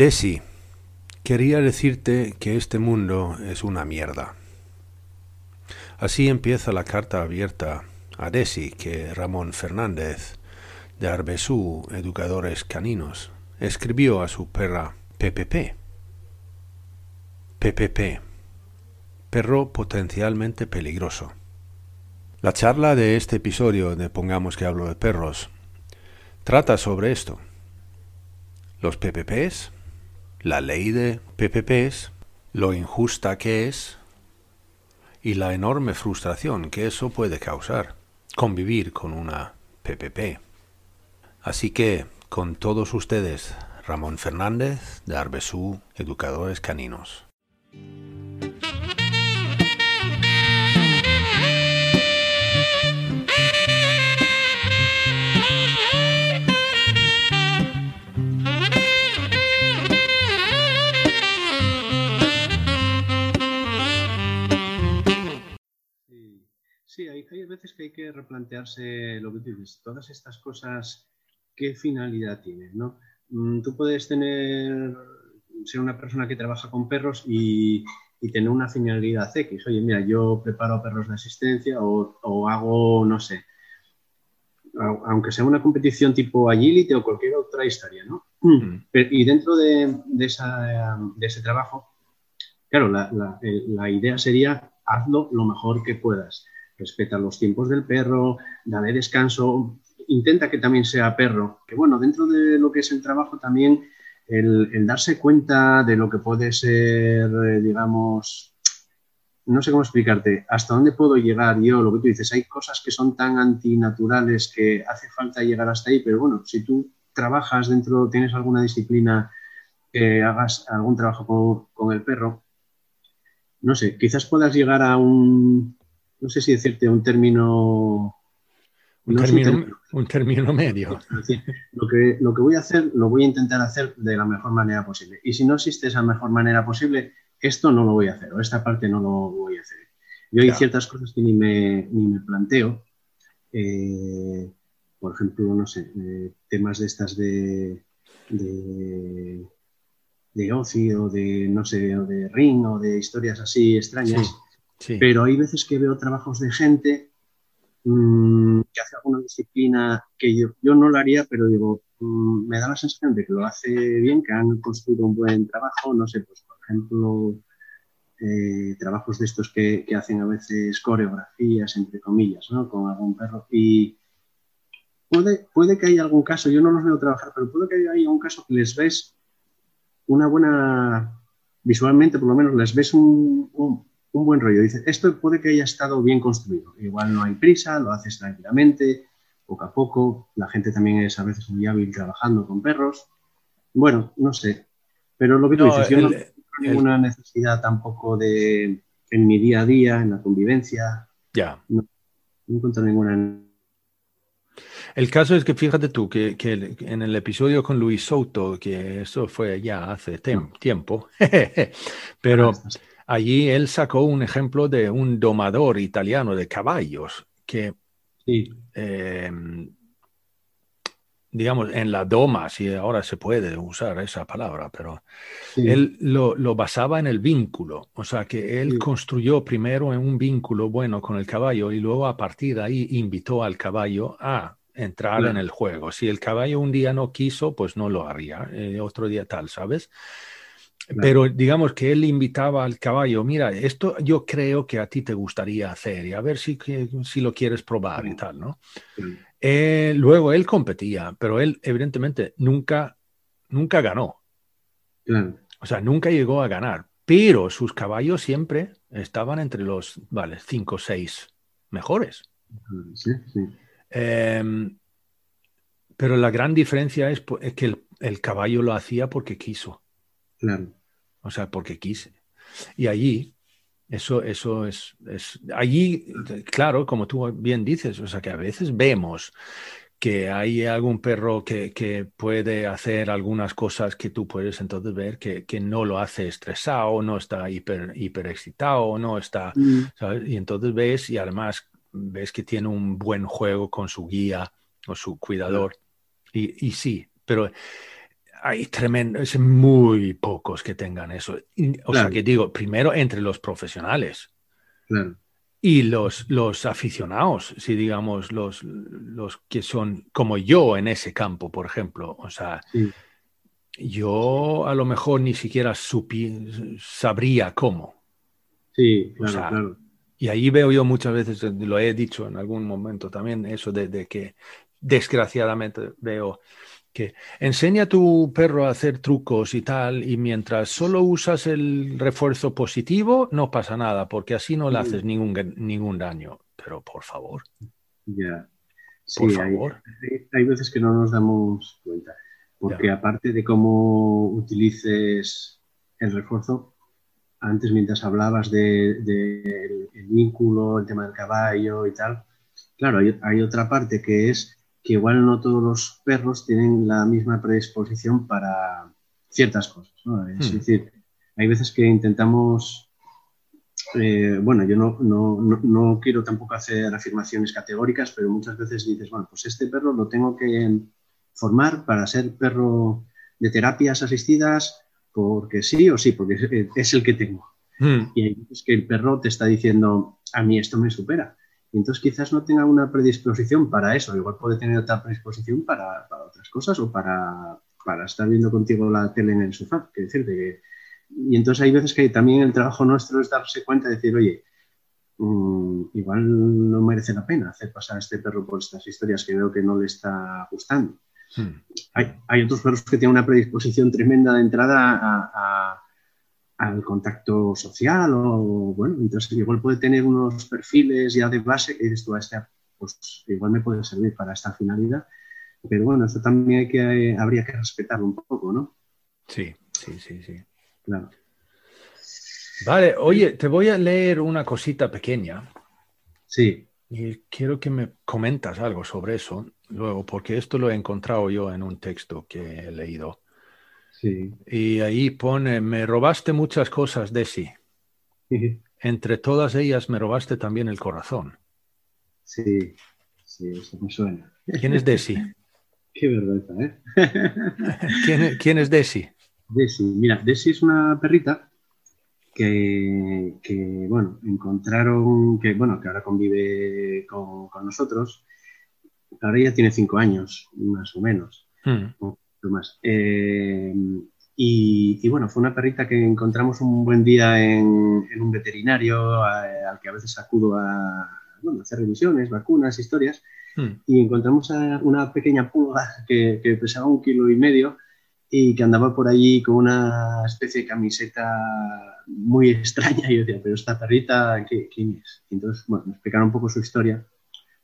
Desi, quería decirte que este mundo es una mierda. Así empieza la carta abierta a Desi que Ramón Fernández, de Arbesú Educadores Caninos, escribió a su perra PPP. PPP, perro potencialmente peligroso. La charla de este episodio de Pongamos que hablo de perros trata sobre esto. Los PPPs la ley de PPPs, lo injusta que es y la enorme frustración que eso puede causar convivir con una PPP. Así que, con todos ustedes, Ramón Fernández de Arbesú Educadores Caninos. Sí, hay, veces que hay que replantearse lo que tú dices, todas estas cosas, ¿qué finalidad tienen? ¿no? Mm, tú puedes tener, ser una persona que trabaja con perros y, tener una finalidad X. Oye, mira, yo preparo perros de asistencia o, hago, no sé, aunque sea una competición tipo agility o cualquier otra historia, ¿no? Mm. y dentro de, ese trabajo, claro, la idea sería hazlo lo mejor que puedas respeta los tiempos del perro, dale descanso, intenta que también sea perro. Que bueno, dentro de lo que es el trabajo también el, darse cuenta de lo que puede ser, eh, digamos, no sé cómo explicarte, hasta dónde puedo llegar yo, lo que tú dices, hay cosas que son tan antinaturales que hace falta llegar hasta ahí, pero bueno, si tú trabajas dentro, tienes alguna disciplina hagas algún trabajo con el perro, no sé, quizás puedas llegar a un, no sé si decirte un término... Un, término, un, término, medio. lo, que, lo que voy a hacer, lo voy a intentar hacer de la mejor manera posible. Y si no existe esa mejor manera posible, esto no lo voy a hacer, o esta parte no lo voy a hacer. Yo hay ciertas cosas que ni me, ni me planteo. Eh, por ejemplo, no sé, eh, temas de estas de, de, de ocio, de, no sé, o de ring, o de historias así extrañas. Pero hay veces que veo trabajos de gente mm, que hace alguna disciplina que yo, yo no lo haría, pero digo, mm, me da la sensación de que lo hace bien, que han construido un buen trabajo, no sé, pues por ejemplo, eh, trabajos de estos que, que, hacen a veces coreografías, entre comillas, ¿no? Con algún perro. Y puede, puede que haya algún caso, yo no los veo trabajar, pero puede que haya algún caso que les ves una buena, visualmente por lo menos, les ves un un buen rollo. Dice, esto puede que haya estado bien construido. Igual no hay prisa, lo haces tranquilamente, poco a poco. La gente también es a veces muy hábil trabajando con perros. Bueno, no sé. Pero lo que tú dices, yo no tengo ninguna necesidad tampoco de, en mi día a día, en la convivencia. Ya. No, encuentro ninguna el caso es que fíjate tú que, en el episodio con Luis Soto, que eso fue ya hace tiempo, pero ah, allí él sacó un ejemplo de un domador italiano de caballos que, em, digamos, en la doma, si ahora se puede usar esa palabra, pero él lo, basaba en el vínculo, o sea que él construyó primero un vínculo bueno con el caballo y luego a partir de ahí invitó al caballo a entrar en el juego. Si el caballo un día no quiso, pues no lo haría, eh, otro día tal, ¿sabes? Pero digamos que él invitaba al caballo, mira, esto yo creo que a ti te gustaría hacer y a ver si, si lo quieres probar y tal, ¿no? Eh, luego él competía, pero él evidentemente nunca, nunca ganó. O sea, nunca llegó a ganar, pero sus caballos siempre estaban entre los, vale, cinco o seis mejores. Sí, sí. Em, pero la gran diferencia es, que el caballo lo hacía porque quiso. Claro. O sea, porque quise. Y allí, eso, eso es, es, allí, claro, como tú bien dices, o sea, que a veces vemos que hay algún perro que, que, puede hacer algunas cosas que tú puedes entonces ver que, que no lo hace estresado, no está hiper, hiper excitado, no está, mm. ¿sabes? Y entonces ves y además ves que tiene un buen juego con su guía o su cuidador. Y, y sí, pero hay tremendos, muy pocos que tengan eso. O sea, que digo, primero entre los profesionales. Claro y los, los aficionados, si digamos, los, los que son como yo en ese campo, por ejemplo. O sea, yo a lo mejor ni siquiera supi, sabría cómo. Sí, claro, Y ahí veo yo muchas veces, lo he dicho en algún momento también, eso de que desgraciadamente veo que enseña a tu perro a hacer trucos y tal, y mientras solo usas el refuerzo positivo, no pasa nada, porque así no le mm. haces ningún, ningún daño. Pero por favor. Ya. por favor. Hay, veces que no nos damos cuenta, porque aparte de cómo utilices el refuerzo, antes mientras hablabas del de, vínculo, el tema del caballo y tal, claro, hay otra parte que es que igual no todos los perros tienen la misma predisposición para ciertas cosas. Es hmm. decir, hay veces que intentamos, eh, bueno, yo no, no, no, quiero tampoco hacer afirmaciones categóricas, pero muchas veces dices, bueno, pues este perro lo tengo que formar para ser perro de terapias asistidas porque sí o sí, porque es el que tengo. Hmm. Y hay veces que el perro te está diciendo, a mí esto me supera y entonces quizás no tenga una predisposición para eso, igual puede tener otra predisposición para, otras cosas o para, estar viendo contigo la tele en el sofá. Que decirte que... Y entonces hay veces que también el trabajo nuestro es darse cuenta de decir, oye, mm, igual no merece la pena hacer pasar a este perro por estas historias que veo que no le está gustando. Hmm. Hay, otros perros que tienen una predisposición tremenda de entrada a al contacto social o, bueno, entonces igual puede tener unos perfiles ya de base que tú, a este, pues igual me puede servir para esta finalidad, pero bueno, eso también hay que, habría que respetarlo un poco, ¿no? Sí, sí, sí, sí. Claro. Vale, oye, te voy a leer una cosita pequeña. Sí. Y quiero que me comentas algo sobre eso luego, porque esto lo he encontrado yo en un texto que he leído. Y ahí pone, me robaste muchas cosas, Desi. Entre todas ellas me robaste también el corazón. Sí, sí, eso me suena. ¿Quién es Desi? Qué vergüenza, ¿eh? ¿Quién, es Desi? Desi, mira, Desi es una perrita que, bueno, encontraron, que, bueno, que ahora convive con, nosotros. Ahora ya tiene cinco años, más o menos. Hmm más. Eh, y, bueno, fue una perrita que encontramos un buen día en, un veterinario al que a veces acudo a hacer revisiones, vacunas, historias. Hmm. Y encontramos a una pequeña pulga que, pesaba un kilo y medio y que andaba por allí con una especie de camiseta muy extraña. Y yo decía, pero esta perrita, ¿quién es? entonces, bueno, me explicaron un poco su historia.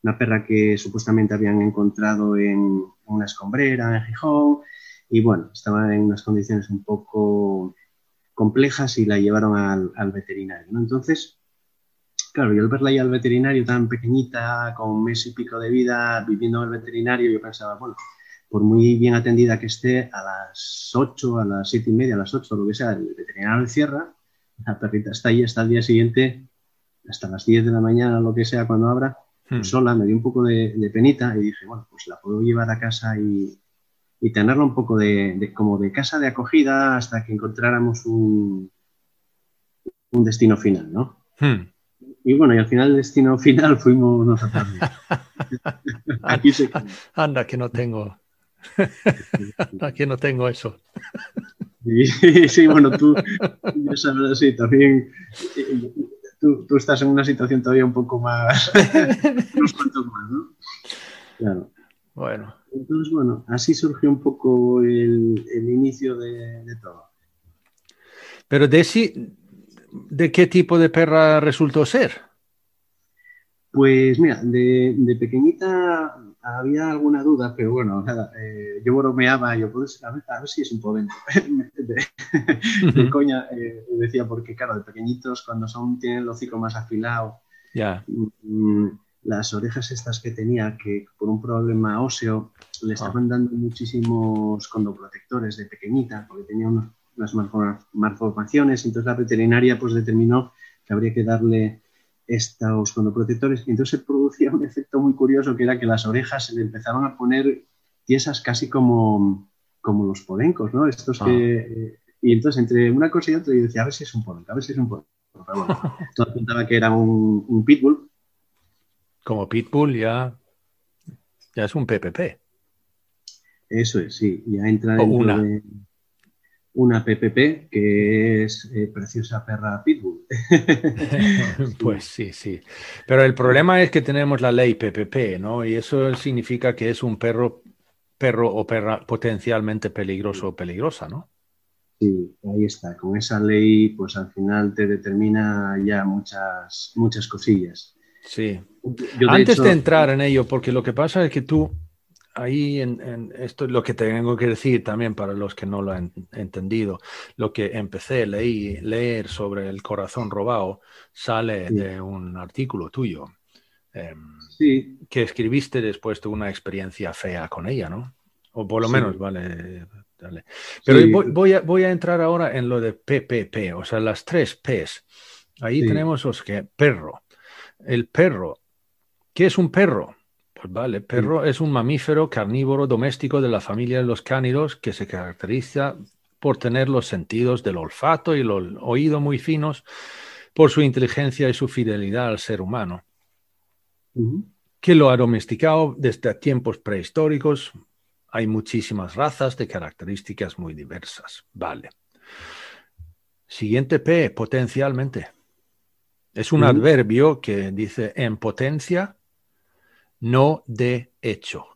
Una perra que supuestamente habían encontrado en, una escombrera en Gijón y bueno, estaba en unas condiciones un poco complejas y la llevaron al, veterinario. Entonces, claro, yo al verla ahí al veterinario tan pequeñita, con un mes y pico de vida, viviendo en el veterinario, yo pensaba, bueno, por muy bien atendida que esté, a las 8, a las 7 y media, a las 8, lo que sea, el veterinario cierra, la perrita está ahí hasta el día siguiente, hasta las 10 de la mañana, lo que sea, cuando abra, Hmm. sola, me dio un poco de, penita y dije, bueno, pues la puedo llevar a casa y, y tenerla un poco de, como de casa de acogida hasta que encontráramos un, un destino final, ¿no? Hmm. Y bueno, y al final el destino final fuimos nosotros. Aquí se Anda, que no tengo. Aquí no tengo eso. Sí, sí, bueno, tú, ya sabes, sí, también tú, estás en una situación todavía un poco más, unos cuantos más, ¿no? Claro. Bueno. Entonces, bueno, así surgió un poco el, inicio de, todo. Pero Desi, ¿de qué tipo de perra resultó ser? Pues mira, de, pequeñita había alguna duda, pero bueno, nada, eh, yo bromeaba, yo pues, a ver, a ver si es un poder de, coña, eh, decía, porque claro, de pequeñitos, cuando son, tienen el hocico más afilado, ya. Mm, las orejas estas que tenía, que por un problema óseo le estaban ah. dando muchísimos condoprotectores de pequeñita, porque tenía unas malformaciones, entonces la veterinaria pues determinó que habría que darle estos condoprotectores, y entonces se producía un efecto muy curioso que era que las orejas se le empezaron a poner tiesas casi como, como los polencos, ¿no? Estos que... Ah. Y entonces entre una cosa y otra yo decía, a ver si es un polenco, a ver si es un polenco. todo apuntaba que era un, un pitbull, como Pitbull ya, ya es un PPP. Eso es, sí, ya entra en una. Una PPP que es eh, Preciosa Perra Pitbull. pues sí, sí. Pero el problema es que tenemos la ley PPP, ¿no? Y eso significa que es un perro, perro o perra potencialmente peligroso o peligrosa, ¿no? Sí, ahí está. Con esa ley, pues al final te determina ya muchas, muchas cosillas. Sí. Antes de entrar en ello, porque lo que pasa es que tú, ahí en, esto es lo que tengo que decir también para los que no lo han entendido, lo que empecé, leí, leer sobre el corazón robado, sale de un artículo tuyo. Em, sí. Que escribiste después de una experiencia fea con ella, ¿no? O por lo menos, vale. Pero voy, a, voy a entrar ahora en lo de PPP, o sea, las tres Ps. Ahí tenemos los que perro, el perro. ¿Qué es un perro? Pues vale, perro es un mamífero carnívoro doméstico de la familia de los cánidos que se caracteriza por tener los sentidos del olfato y el oído muy finos por su inteligencia y su fidelidad al ser humano, que lo ha domesticado desde tiempos prehistóricos. Hay muchísimas razas de características muy diversas. Vale. Siguiente P, potencialmente. Es un adverbio que dice en potencia, no de hecho.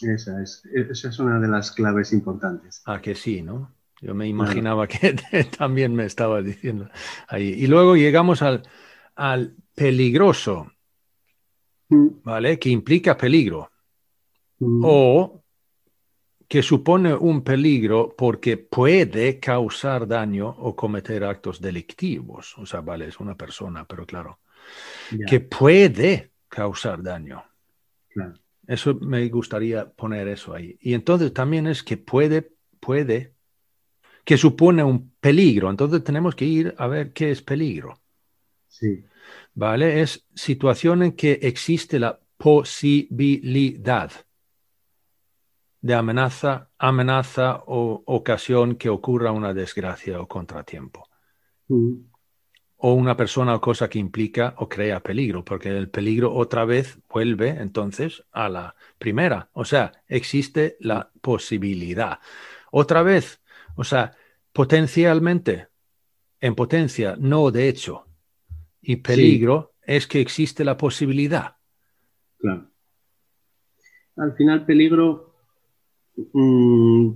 Esa es, esa es una de las claves importantes. Ah, que sí, ¿no? Yo me imaginaba que también me estaba diciendo ahí. Y luego llegamos al, al peligroso, ¿vale? Que implica peligro. O que supone un peligro porque puede causar daño o cometer actos delictivos. O sea, vale, es una persona, pero claro, que puede causar daño. Eso me gustaría poner eso ahí. Y entonces también es que puede, puede, que supone un peligro. Entonces tenemos que ir a ver qué es peligro. Sí. ¿Vale? Es situación en que existe la posibilidad de amenaza, amenaza o ocasión que ocurra una desgracia o contratiempo. O una persona o cosa que implica o crea peligro, porque el peligro otra vez vuelve entonces a la primera. O sea, existe la posibilidad. Otra vez, o sea, potencialmente, en potencia, no de hecho. Y peligro es que existe la posibilidad. Claro. Al final, peligro Mm,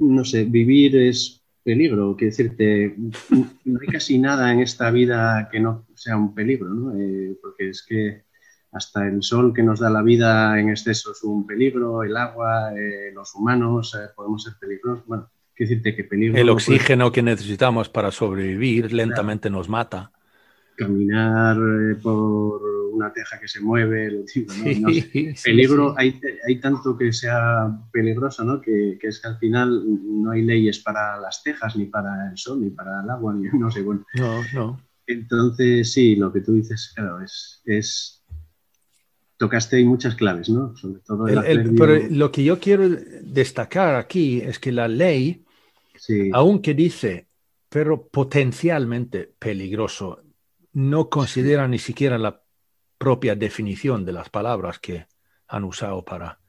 no sé, vivir es peligro, quiero decirte, no hay casi nada en esta vida que no sea un peligro, ¿no? Eh, porque es que hasta el sol que nos da la vida en exceso es un peligro, el agua, eh, los humanos eh, podemos ser peligrosos. Bueno, quiero decirte que peligro. El oxígeno que necesitamos para sobrevivir lentamente nos mata. Caminar por una teja que se mueve, lo peligro, Hay, hay, tanto que sea peligroso, ¿no? Que, que, es que al final no hay leyes para las tejas, ni para el sol, ni para el agua, ni no sé, bueno. No, no. Entonces, sí, lo que tú dices, claro, es, es tocaste ahí muchas claves, ¿no? Sobre todo pero lo que yo quiero destacar aquí es que la ley, aunque dice, pero potencialmente peligroso, no considera ni siquiera la propia definición de las palabras que han usado para,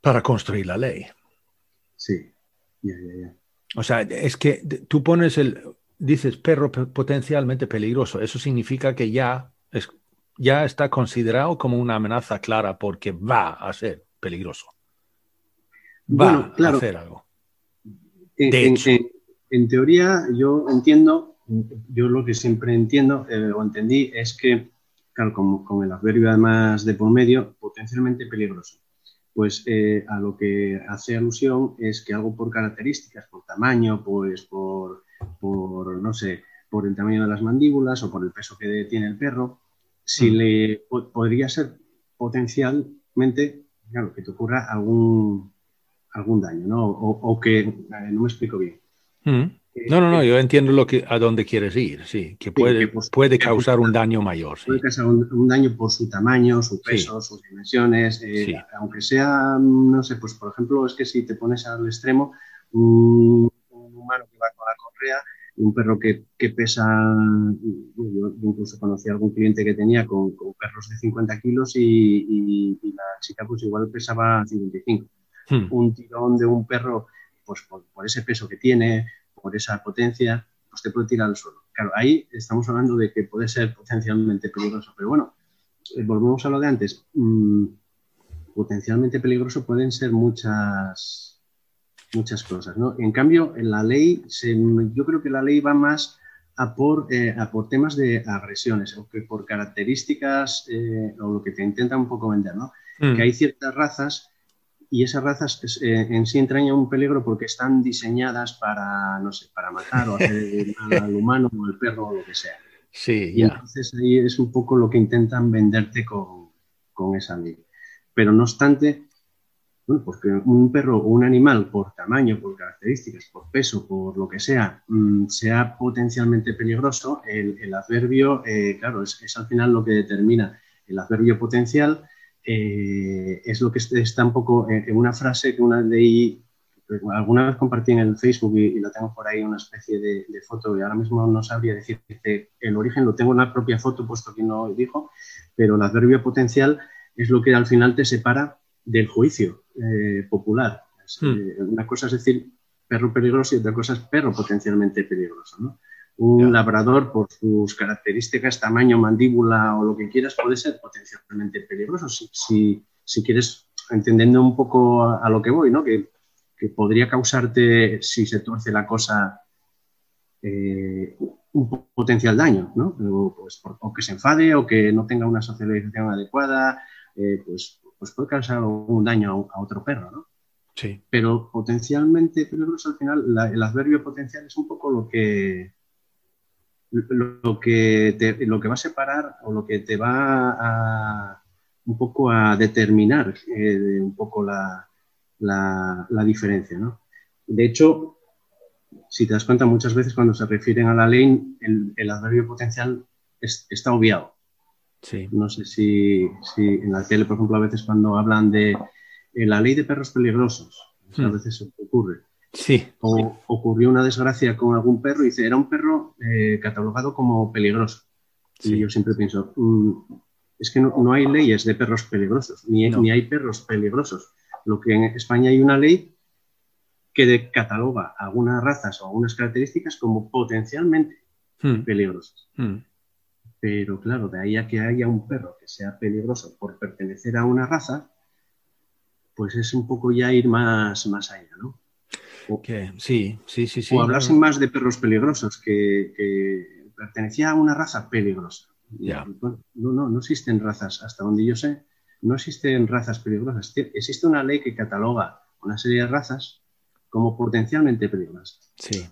para construir la ley. Sí, O sea, es que tú pones el, dices perro potencialmente peligroso, eso significa que ya, es, ya está considerado como una amenaza clara porque va a ser peligroso. Va a hacer algo. En, en, teoría, yo entiendo, yo lo que siempre entiendo eh, o entendí es que claro, con, el adverbio además de por medio, potencialmente peligroso. Pues eh, a lo que hace alusión es que algo por características, por tamaño, pues por, por, no sé, por el tamaño de las mandíbulas o por el peso que tiene el perro, si mm. le podría ser potencialmente, claro, que te ocurra algún, algún daño, ¿no? O, que, no me explico bien. Mm. No, no, no, yo entiendo lo que, a dónde quieres ir, sí, que puede, puede causar un daño mayor. Puede causar un, daño por su tamaño, su peso, sus dimensiones, eh, aunque sea, no sé, pues por ejemplo, es que si te pones al extremo, un, humano que va con la correa, un perro que, que pesa, yo, incluso conocí a algún cliente que tenía con, perros de 50 kilos y, la chica pues igual pesaba 55. Hmm. Un tirón de un perro, pues por ese peso que tiene, por esa potencia, pues te puede tirar al suelo. Claro, ahí estamos hablando de que puede ser potencialmente peligroso, pero bueno, eh, volvemos a lo de antes. Mm, potencialmente peligroso pueden ser muchas, muchas cosas, ¿no? En cambio, en la ley, yo creo que la ley va más a por, eh, por temas de agresiones, o que por características, eh, o lo que te intenta un poco vender, ¿no? Mm. Que hay ciertas razas y esas razas eh, en sí entrañan un peligro porque están diseñadas para, no sé, para matar o hacer al humano o al perro o lo que sea. Sí, y entonces ahí es un poco lo que intentan venderte con, con esa ley. Pero no obstante, bueno, porque pues un perro o un animal, por tamaño, por características, por peso, por lo que sea, mm, sea potencialmente peligroso, el, adverbio, eh, claro, es, es, al final lo que determina el adverbio potencial eh, es lo que está un poco en, una frase que una leí, alguna vez compartí en el Facebook y, la tengo por ahí, una especie de, foto, y ahora mismo no sabría decirte el origen, lo tengo en la propia foto, puesto que no dijo, pero el adverbio potencial es lo que al final te separa del juicio eh, popular. Hmm. Eh, una cosa es decir perro peligroso y otra cosa es perro potencialmente peligroso. ¿no? Un labrador, por sus características, tamaño, mandíbula o lo que quieras, puede ser potencialmente peligroso. Si, si, quieres, entendiendo un poco a, lo que voy, ¿no? Que, que, podría causarte, si se tuerce la cosa, eh, un potencial daño, ¿no? O, pues, o, que se enfade o que no tenga una socialización adecuada, eh, pues, pues puede causar un daño a, otro perro, ¿no? Sí. Pero potencialmente peligroso al final, el adverbio potencial es un poco lo que, lo que, te, lo que va a separar o lo que te va a un poco a determinar eh, un poco la, la, diferencia. ¿no? De hecho, si te das cuenta, muchas veces cuando se refieren a la ley, el, el adverbio potencial está obviado. Sí. No sé si, si, en la tele, por ejemplo, a veces cuando hablan de eh, la ley de perros peligrosos, a hmm. veces ocurre. Sí. O ocurrió una desgracia con algún perro y dice, era un perro eh, catalogado como peligroso. Y yo siempre pienso, mm, es que no, hay leyes de perros peligrosos, ni, ni, hay perros peligrosos. Lo que en España hay una ley que cataloga algunas razas o algunas características como potencialmente hmm. peligrosas. Hmm. Pero claro, de ahí a que haya un perro que sea peligroso por pertenecer a una raza, pues es un poco ya ir más, más allá, ¿no? Sí, sí, sí, sí. O hablasen más de perros peligrosos, que, que pertenecía a una raza peligrosa. no, no, no existen razas, hasta donde yo sé, no existen razas peligrosas. Existe una ley que cataloga una serie de razas como potencialmente peligrosas. Sí.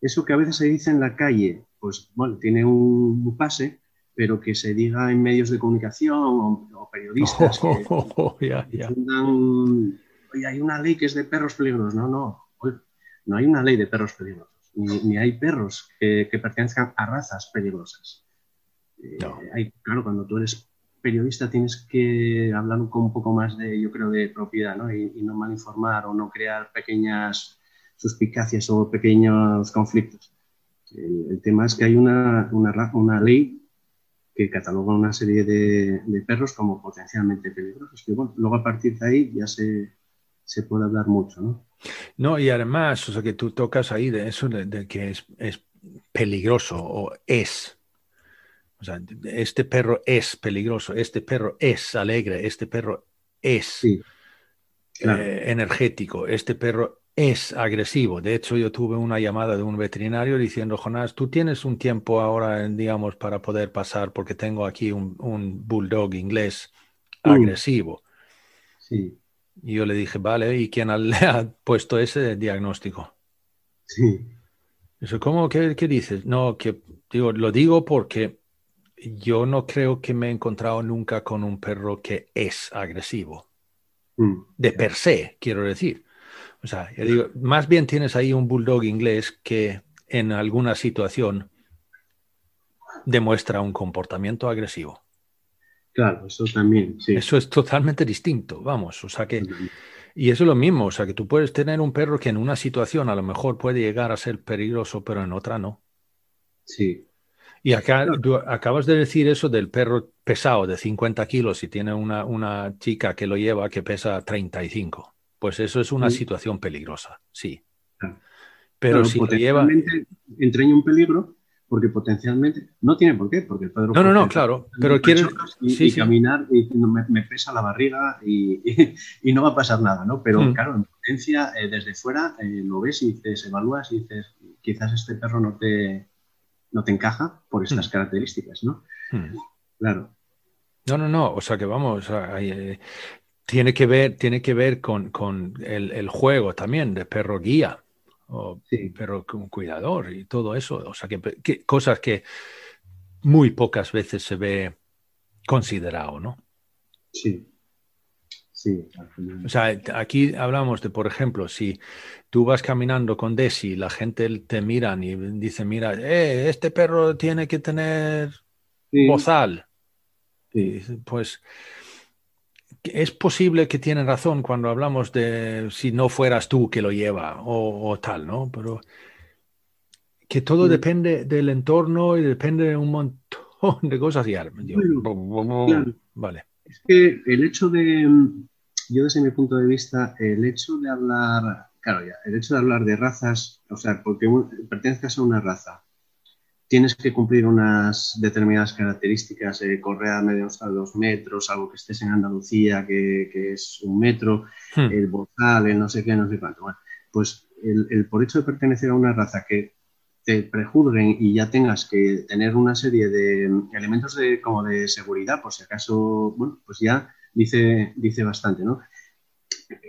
Eso que a veces se dice en la calle, pues bueno, tiene un pase, pero que se diga en medios de comunicación o, periodistas que, hay una ley que es de perros peligrosos. No, no, no hay una ley de perros peligrosos, ni, hay perros que, pertenezcan a razas peligrosas. Eh, hay, claro, cuando tú eres periodista tienes que hablar con un poco más de, yo creo, de propiedad, ¿no? Y, no mal informar o no crear pequeñas suspicacias o pequeños conflictos. El, tema es que hay una, una, una, ley que cataloga una serie de, de, perros como potencialmente peligrosos. Que, bueno, luego a partir de ahí ya se, se puede hablar mucho, ¿no? No, y además, o sea, que tú tocas ahí de eso, de, que es, peligroso o es. O sea, este perro es peligroso, este perro es alegre, este perro es eh, energético, este perro es agresivo. De hecho, yo tuve una llamada de un veterinario diciendo, Jonás, tú tienes un tiempo ahora, digamos, para poder pasar porque tengo aquí un, bulldog inglés mm. agresivo. Sí. Y yo le dije, vale, ¿y quién le ha puesto ese diagnóstico? Sí. Eso, ¿cómo? ¿Qué, qué dices? No, que digo, lo digo porque yo no creo que me he encontrado nunca con un perro que es agresivo. Mm. De per se, quiero decir. O sea, yo digo, más bien tienes ahí un bulldog inglés que en alguna situación demuestra un comportamiento agresivo. Claro, eso también, sí. Eso es totalmente distinto, vamos, o sea que... Y eso es lo mismo, o sea que tú puedes tener un perro que en una situación a lo mejor puede llegar a ser peligroso, pero en otra no. Sí. Y acá tú acabas de decir eso del perro pesado de 50 kilos y tiene una, una chica que lo lleva que pesa 35. Pues eso es una situación peligrosa, sí. Pero si lo lleva... entraña un peligro porque potencialmente no tiene por qué, porque el No, no, no, claro, pero quiere y, caminar y me, pesa la barriga y, y, no va a pasar nada, ¿no? Pero mm. claro, en potencia eh, desde fuera eh, lo ves y dices, evalúas y dices, quizás este perro no te no te encaja por estas mm. características, ¿no? Mm. Claro. No, no, no, o sea que vamos, eh, tiene que ver, tiene que ver con, el, juego también de perro guía o perro cuidador y todo eso. O sea, que, cosas que muy pocas veces se ve considerado, ¿no? Sí. Sí, o sea, aquí hablamos de, por ejemplo, si tú vas caminando con Desi, la gente te miran y dice, mira, eh, este perro tiene que tener bozal. pues es posible que tienen razón cuando hablamos de si no fueras tú que lo lleva o, tal, ¿no? Pero que todo depende del entorno y depende de un montón de cosas. Y Vale. Es que el hecho de, yo desde mi punto de vista, el hecho de hablar, claro, ya, el hecho de hablar de razas, o sea, porque pertenezcas a una raza tienes que cumplir unas determinadas características, eh, correr a menos a dos metros, algo que estés en Andalucía, que, es un metro, hmm. el bozal, el no sé qué, no sé cuánto. pues el, por hecho de pertenecer a una raza que te prejuzguen y ya tengas que tener una serie de elementos de, como de seguridad, por si acaso, bueno, pues ya dice, dice bastante, ¿no?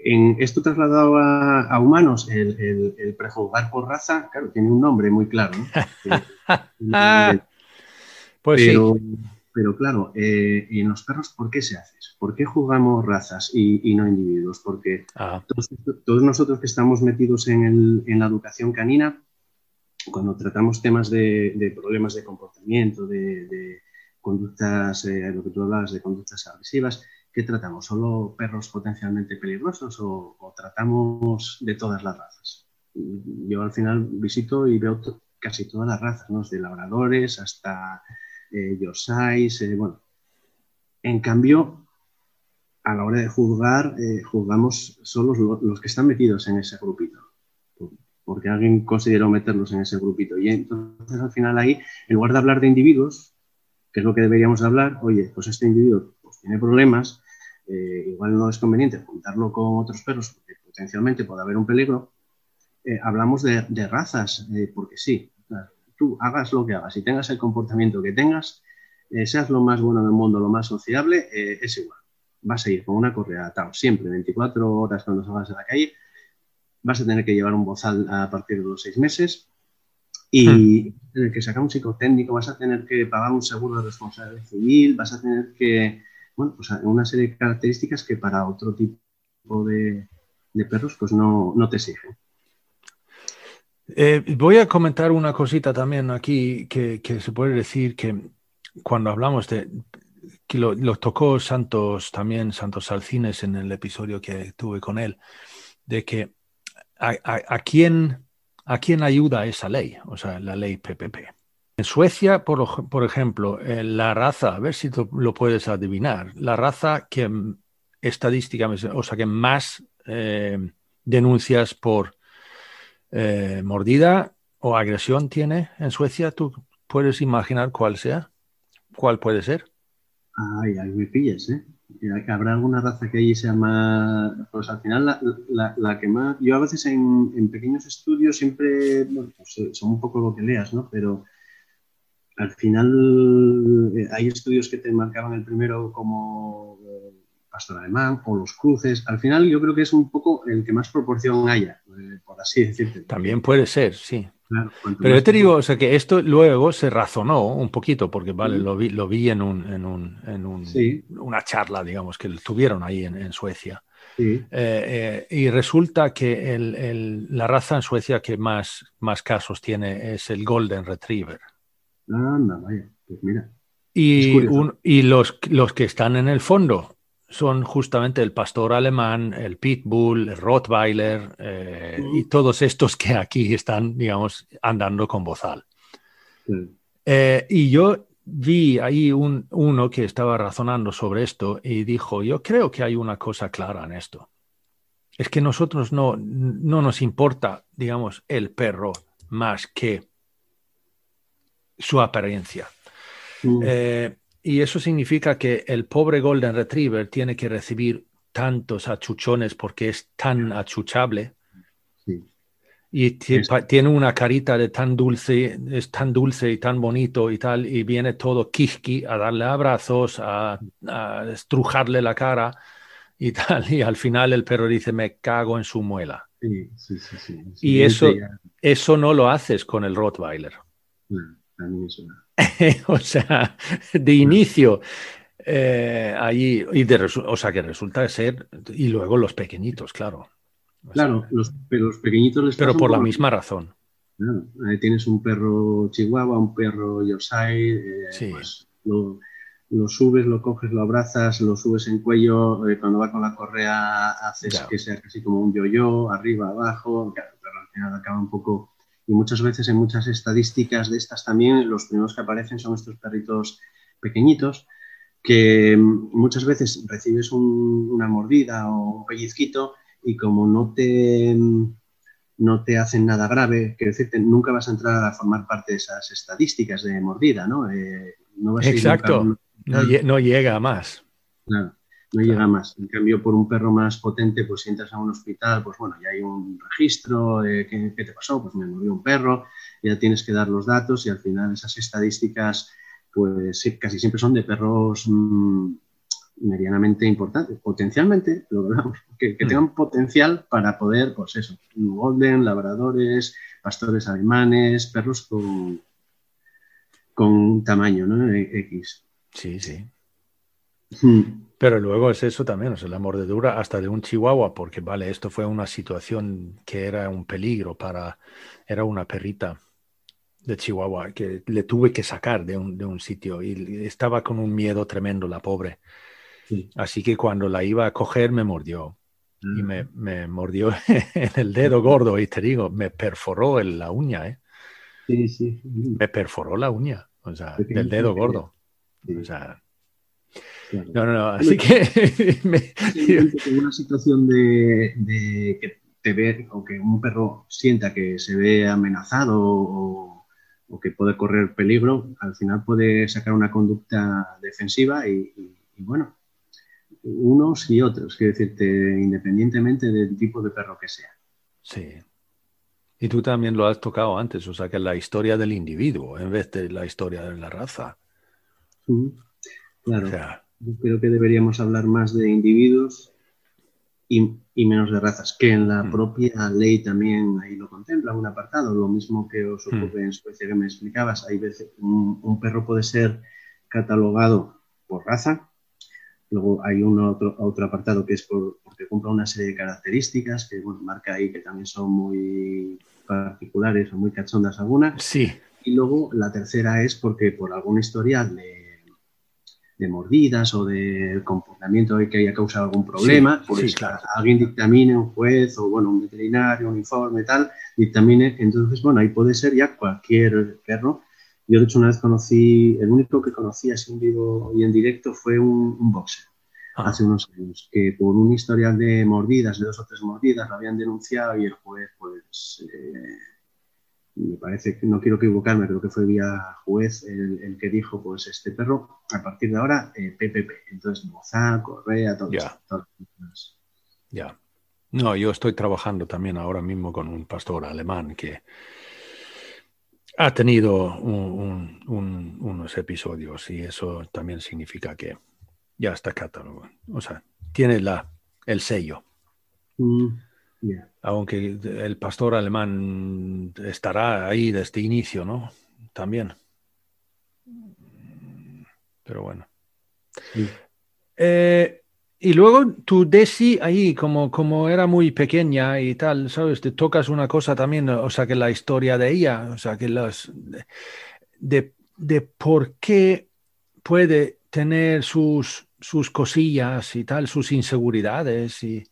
En esto trasladado a, humanos, el, prejuzgar por raza, claro, tiene un nombre muy claro. pues pero, sí. Pero claro, eh, ¿y en los perros por qué se hace? ¿Por qué jugamos razas y, no individuos? Porque ah. todos, nosotros que estamos metidos en, la educación canina, cuando tratamos temas de, problemas de comportamiento, de, conductas, eh, lo que tú hablabas, de conductas agresivas, ¿qué tratamos? ¿Solo perros potencialmente peligrosos o, tratamos de todas las razas? Yo al final visito y veo casi todas las razas, ¿no? desde labradores hasta eh, yorkshires, eh, bueno. En cambio, a la hora de juzgar, eh, juzgamos solo los, que están metidos en ese grupito, porque alguien consideró meterlos en ese grupito. Y entonces al final ahí, en lugar de hablar de individuos, que es lo que deberíamos hablar, oye, pues este individuo pues, tiene problemas, eh, igual no es conveniente juntarlo con otros perros porque potencialmente puede haber un peligro, eh, hablamos de, razas, eh, porque sí, tú hagas lo que hagas y tengas el comportamiento que tengas, seas lo más bueno del mundo, lo más sociable, es igual. Vas a ir con una correa atado siempre, 24 horas cuando salgas de la calle, vas a tener que llevar un bozal a partir de los seis meses y hmm. tener que sacar un psicotécnico, vas a tener que pagar un seguro de responsabilidad civil, vas a tener que bueno, pues una serie de características que para otro tipo de, perros pues no, te exigen. Eh, voy a comentar una cosita también aquí que, se puede decir que cuando hablamos de que lo, tocó Santos también, Santos Salcines en el episodio que tuve con él, de que a, quién, a quién ayuda esa ley, o sea, la ley PPP. En Suecia, por, ejemplo, eh, la raza, a ver si lo puedes adivinar, la raza que estadísticamente, o sea, que más eh, denuncias por eh, mordida o agresión tiene en Suecia, ¿tú puedes imaginar cuál sea? ¿Cuál puede ser? Ay, ahí me pillas, ¿eh? ¿Habrá alguna raza que allí sea más...? Pues al final la, que más... Yo a veces en, pequeños estudios siempre... Bueno, pues son un poco lo que leas, ¿no? Pero al final eh, hay estudios que te marcaban el primero como eh, pastor alemán o los cruces. Al final yo creo que es un poco el que más proporción haya, por así decirlo. También puede ser, sí. Pero yo te digo, o sea, que esto luego se razonó un poquito, porque vale, lo vi, lo vi en, un, en, un, en un, una charla, digamos, que tuvieron ahí en, Suecia. Eh, eh, y resulta que el, el, la raza en Suecia que más, más casos tiene es el Golden Retriever. Anda, vaya, pues mira. Y, y los, los que están en el fondo, son justamente el pastor alemán, el pitbull, el rottweiler eh, y todos estos que aquí están, digamos, andando con bozal. Eh, y yo vi ahí un, uno que estaba razonando sobre esto y dijo, yo creo que hay una cosa clara en esto. Es que nosotros no, no nos importa, digamos, el perro más que su apariencia. Eh, y eso significa que el pobre Golden Retriever tiene que recibir tantos achuchones porque es tan achuchable. Y tiene una carita de tan dulce, es tan dulce y tan bonito y tal, y viene todo kiski a darle abrazos, a, estrujarle la cara y tal, y al final el perro dice, me cago en su muela. y eso, eso no lo haces con el Rottweiler. o sea, de inicio, eh, allí, y de, o sea, que resulta ser, y luego los pequeñitos, claro. claro, los, los pequeñitos Pero por la misma razón. tienes un perro chihuahua, un perro yorkshire, eh, pues lo, subes, lo coges, lo abrazas, lo subes en cuello, eh, cuando va con la correa haces que sea casi como un yo-yo, arriba, abajo, pero al final acaba un poco y muchas veces en muchas estadísticas de estas también los primeros que aparecen son estos perritos pequeñitos que muchas veces recibes una mordida o un pellizquito y como no te, no te hacen nada grave, quiero decirte, nunca vas a entrar a formar parte de esas estadísticas de mordida, ¿no? Eh, Exacto, no, no, llega más. Claro no llega más. En cambio, por un perro más potente, pues si entras a un hospital, pues bueno, ya hay un registro, de ¿qué, te pasó? Pues me murió un perro, ya tienes que dar los datos y al final esas estadísticas, pues casi siempre son de perros mm, medianamente importantes, potencialmente, que, que, mm. tengan potencial para poder, pues eso, golden, labradores, pastores alemanes, perros con, con tamaño, ¿no? X. Sí, sí. Mm. Pero luego es eso también, o sea, la mordedura hasta de un chihuahua, porque vale, esto fue una situación que era un peligro para, era una perrita de Chihuahua que le tuve que sacar de un, de un sitio y estaba con un miedo tremendo la pobre. Así que cuando la iba a coger me mordió y me, me, mordió en el dedo gordo y te digo, me perforó la uña, ¿eh? Sí, sí. Me perforó la uña, o sea, del dedo gordo. O sea, no, no, no. Así que. En una situación de, que te ve o que un perro sienta que se ve amenazado o, que puede correr peligro, al final puede sacar una conducta defensiva y, bueno, unos y otros, quiero decirte, independientemente del tipo de perro que sea. Sí. Y tú también lo has tocado antes, o sea, que la historia del individuo en vez de la historia de la raza. Claro. Yo creo que deberíamos hablar más de individuos y, menos de razas, que en la mm. propia ley también ahí lo contempla, un apartado, lo mismo que os mm. ocurre en Suecia que me explicabas, hay veces un, perro puede ser catalogado por raza, luego hay un otro, otro apartado que es por, porque cumpla una serie de características que bueno, marca ahí que también son muy particulares o muy cachondas algunas. Sí. Y luego la tercera es porque por algún historial de de mordidas o de comportamiento que haya causado algún problema, pues alguien dictamine, un juez o bueno, un veterinario, un informe, tal, dictamine, entonces bueno, ahí puede ser ya cualquier perro. Yo de hecho una vez conocí, el único que conocí así en vivo y en directo fue un, boxer ah. hace unos años, que por un historial de mordidas, de dos o tres mordidas, lo habían denunciado y el juez pues... Eh, me parece que no quiero equivocarme, creo que fue vía juez el, que dijo, pues este perro, a partir de ahora, PPP. Eh, Entonces, moza, correa, todo. Ya. Ya. No, yo estoy trabajando también ahora mismo con un pastor alemán que ha tenido unos episodios y eso también significa que ya está catálogo. O sea, tiene la, el sello. Mm, Aunque el pastor alemán estará ahí desde inicio, ¿no? También. Pero bueno. Eh, y luego tu Desi ahí, como, como era muy pequeña y tal, ¿sabes? Te tocas una cosa también, o sea, que la historia de ella, o sea, que las... de, de por qué puede tener sus, sus cosillas y tal, sus inseguridades y,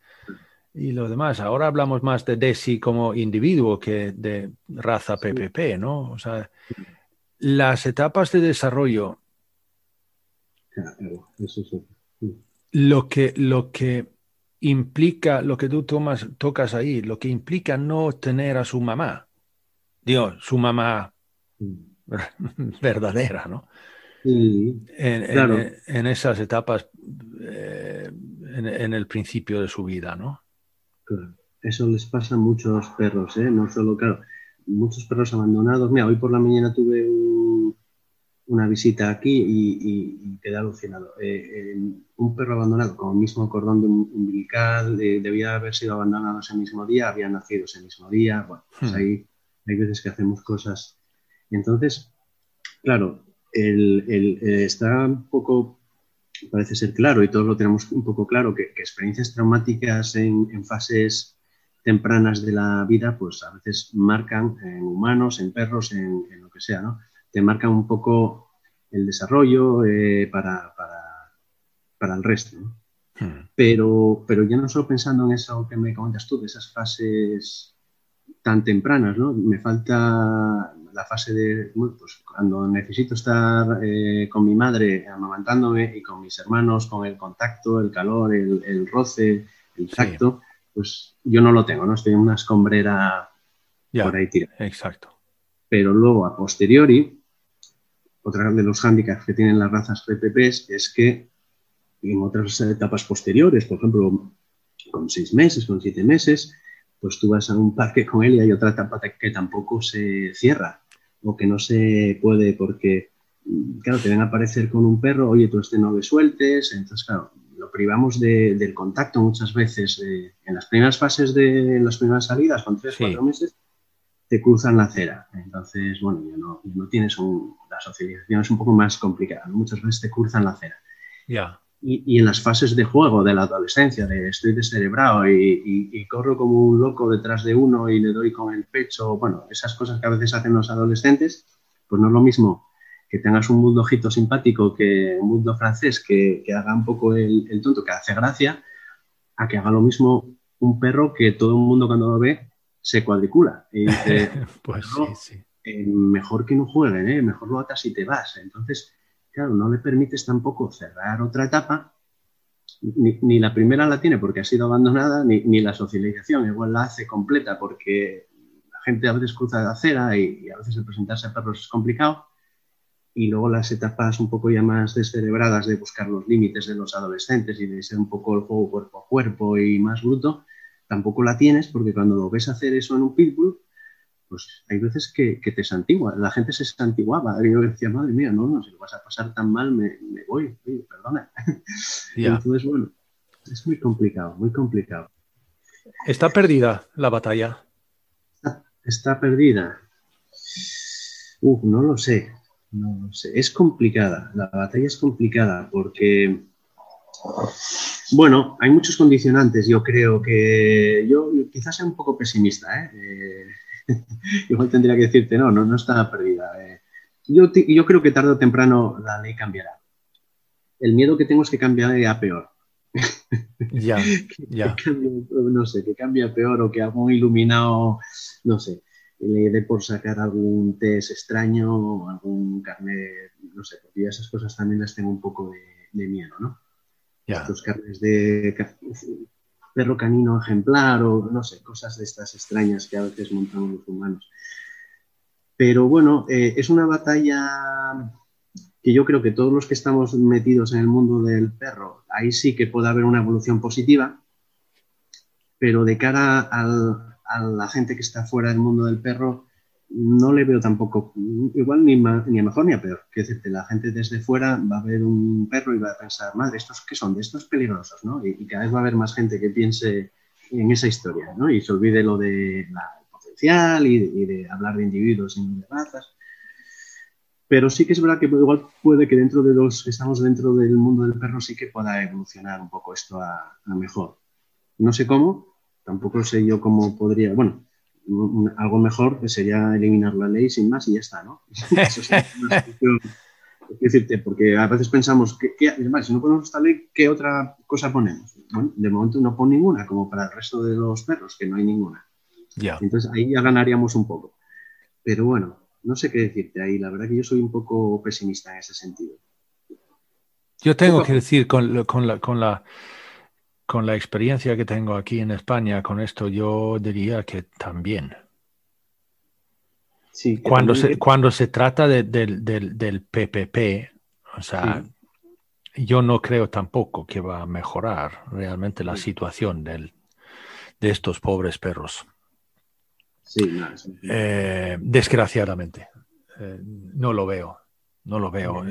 y lo demás. Ahora hablamos más de Desi como individuo que de raza PPP, ¿no? O sea, las etapas de desarrollo. Lo que, lo que implica, lo que tú tomas, tocas ahí, lo que implica no tener a su mamá. Digo, su mamá verdadera, ¿no? en, esas etapas, eh, en, el principio de su vida, ¿no? Eso les pasa a muchos perros, ¿eh? No solo, claro, muchos perros abandonados. Mira, hoy por la mañana tuve una visita aquí y, quedé alucinado. Eh, un perro abandonado con el mismo cordón umbilical, debía haber sido abandonado ese mismo día, había nacido ese mismo día. Bueno, pues hmm. hay veces que hacemos cosas. Entonces, claro, el, eh, está un poco, parece ser claro, y todos lo tenemos un poco claro, que, experiencias traumáticas en, fases tempranas de la vida, pues a veces marcan en humanos, en perros, en, lo que sea, ¿no? Te marcan un poco el desarrollo eh, para, para, el resto, hmm. Pero, pero ya no solo pensando en eso que me comentas tú, de esas fases tan tempranas, ¿no? Me falta la fase de, pues cuando necesito estar eh, con mi madre amamantándome y con mis hermanos, con el contacto, el calor, el, roce, el tacto, pues yo no lo tengo, ¿no? Estoy en una escombrera por ahí tirada. Exacto. Pero luego, a posteriori, otra de los hándicaps que tienen las razas PPPs es que en otras etapas posteriores, por ejemplo, con seis meses, con siete meses, pues tú vas a un parque con él y hay otra etapa que tampoco se cierra o que no se puede porque, claro, te ven a aparecer con un perro, oye, tú este no le sueltes, entonces, claro, lo privamos del contacto muchas veces. en las primeras fases de las primeras salidas, con tres, cuatro meses, te cruzan la acera. Entonces, bueno, ya no, no tienes un, la socialización es un poco más complicada. Muchas veces te cruzan la acera. Ya. Y, en las fases de juego de la adolescencia, de estoy descerebrado y, y, corro como un loco detrás de uno y le doy con el pecho, bueno, esas cosas que a veces hacen los adolescentes, pues no es lo mismo que tengas un bulldogito simpático que un bulldog francés que, que haga un poco el, el, tonto, que hace gracia, a que haga lo mismo un perro que todo el mundo cuando lo ve se cuadricula. Y dice, pues sí, sí. Eh, mejor que no jueguen, ¿eh? mejor lo atas y te vas. Entonces, claro, no le permites tampoco cerrar otra etapa, ni, la primera la tiene porque ha sido abandonada, ni, la socialización igual la hace completa porque la gente a veces cruza de acera y, a veces el presentarse a perros es complicado. Y luego las etapas un poco ya más descerebradas de buscar los límites de los adolescentes y de ser un poco el juego cuerpo a cuerpo y más bruto, tampoco la tienes porque cuando lo ves hacer eso en un pitbull, pues hay veces que, te santigua, la gente se santiguaba. Y yo decía, madre mía, no, no, si lo vas a pasar tan mal, me, voy, perdona. Entonces, bueno, es muy complicado, muy complicado. ¿Está perdida la batalla? Está, perdida. Uf, no lo sé, no lo sé. Es complicada, la batalla es complicada porque, bueno, hay muchos condicionantes. Yo creo que yo quizás sea un poco pesimista, ¿eh? eh igual tendría que decirte, no, no, no está perdida. Eh. Yo, yo creo que tarde o temprano la ley cambiará. El miedo que tengo es que cambie a peor. Ya, ya. no sé, que cambie a peor o que algún iluminado, no sé, le dé por sacar algún test extraño o algún carnet, no sé, porque esas cosas también las tengo un poco de, miedo, ¿no? Ya. Estos carnes de perro canino ejemplar o no sé, cosas de estas extrañas que a veces montamos los humanos. Pero bueno, eh, es una batalla que yo creo que todos los que estamos metidos en el mundo del perro, ahí sí que puede haber una evolución positiva, pero de cara a la gente que está fuera del mundo del perro, no le veo tampoco, igual ni, ni a mejor ni a peor. Que la gente desde fuera va a ver un perro y va a pensar, madre, ¿estos qué son? De estos peligrosos, ¿no? Y, cada vez va a haber más gente que piense en esa historia, ¿no? Y se olvide lo de la potencial y, de hablar de individuos y de razas. Pero sí que es verdad que igual puede que dentro de los estamos dentro del mundo del perro sí que pueda evolucionar un poco esto a, a mejor. No sé cómo, tampoco sé yo cómo podría, bueno, algo mejor que sería eliminar la ley sin más y ya está, ¿no? Eso es decirte, porque a veces pensamos, que, si no ponemos esta ley, ¿qué otra cosa ponemos? Bueno, de momento no pone ninguna, como para el resto de los perros, que no hay ninguna. Ya. Entonces ahí ya ganaríamos un poco. Pero bueno, no sé qué decirte ahí. La verdad que yo soy un poco pesimista en ese sentido. Yo tengo que decir, con, con, la, con la con la experiencia que tengo aquí en España con esto, yo diría que también. Sí, cuando, se, cuando se trata del PPP, o sea, yo no creo tampoco que va a mejorar realmente la situación del, de estos pobres perros. Sí, eh, desgraciadamente, eh, no lo veo, no lo veo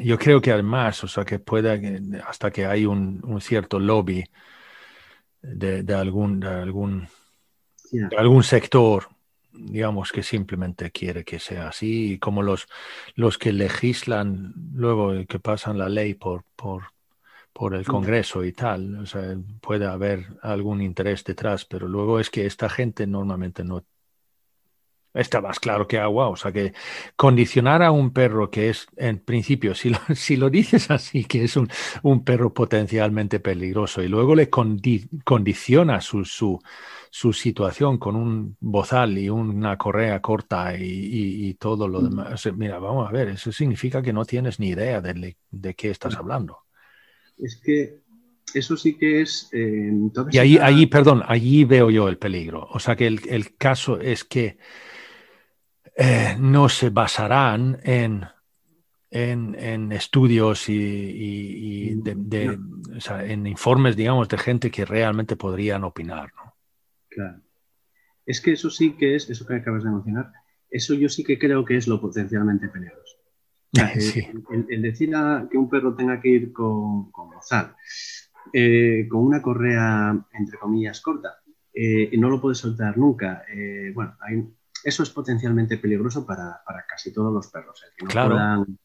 yo creo que además, o sea, que pueda, hasta que hay un, cierto lobby de, algún, de algún, algún sector, digamos, que simplemente quiere que sea así, y como los, los que legislan luego que pasan la ley por, por, por el Congreso y tal, o sea, puede haber algún interés detrás, pero luego es que esta gente normalmente no Está más claro que agua. O sea que condicionar a un perro que es, en principio, si lo, si lo dices así, que es un, un perro potencialmente peligroso y luego le condiciona su, su, su, situación con un bozal y una correa corta y, y, todo lo mm. demás. mira, vamos a ver, eso significa que no tienes ni idea de, de qué estás hablando. Es que eso sí que es... Eh, y ahí, allí, perdón, allí veo yo el peligro. O sea que el, el caso es que eh, no se basarán en, en, estudios y, en informes, digamos, de gente que realmente podrían opinar. ¿no? Claro. Es que eso sí que es, eso que acabas de mencionar, eso yo sí que creo que es lo potencialmente peligroso. el, decir que un perro tenga que ir con, con eh, con una correa, entre comillas, corta, eh, y no lo puede soltar nunca. bueno, hay, eso es potencialmente peligroso para, casi todos los perros, el que no puedan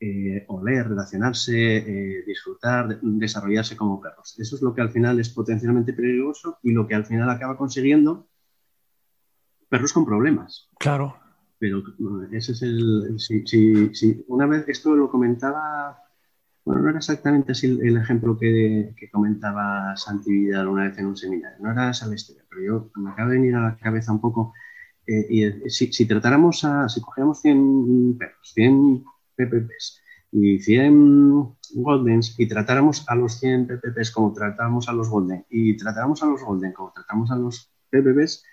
eh, oler, relacionarse, eh, disfrutar, desarrollarse como perros. Eso es lo que al final es potencialmente peligroso y lo que al final acaba consiguiendo perros con problemas. Claro. Pero ese es el... Si, una vez esto lo comentaba, bueno, no era exactamente así el, ejemplo que, comentaba Santi Vidal una vez en un seminario, no era esa la historia, pero yo me acaba de venir a la cabeza un poco eh, y eh, si, tratáramos a, si cogiéramos 100 perros, 100 PPPs y 100 Goldens y tratáramos a los 100 PPPs como tratamos a los Golden y tratáramos a los Golden como tratamos a los PPPs,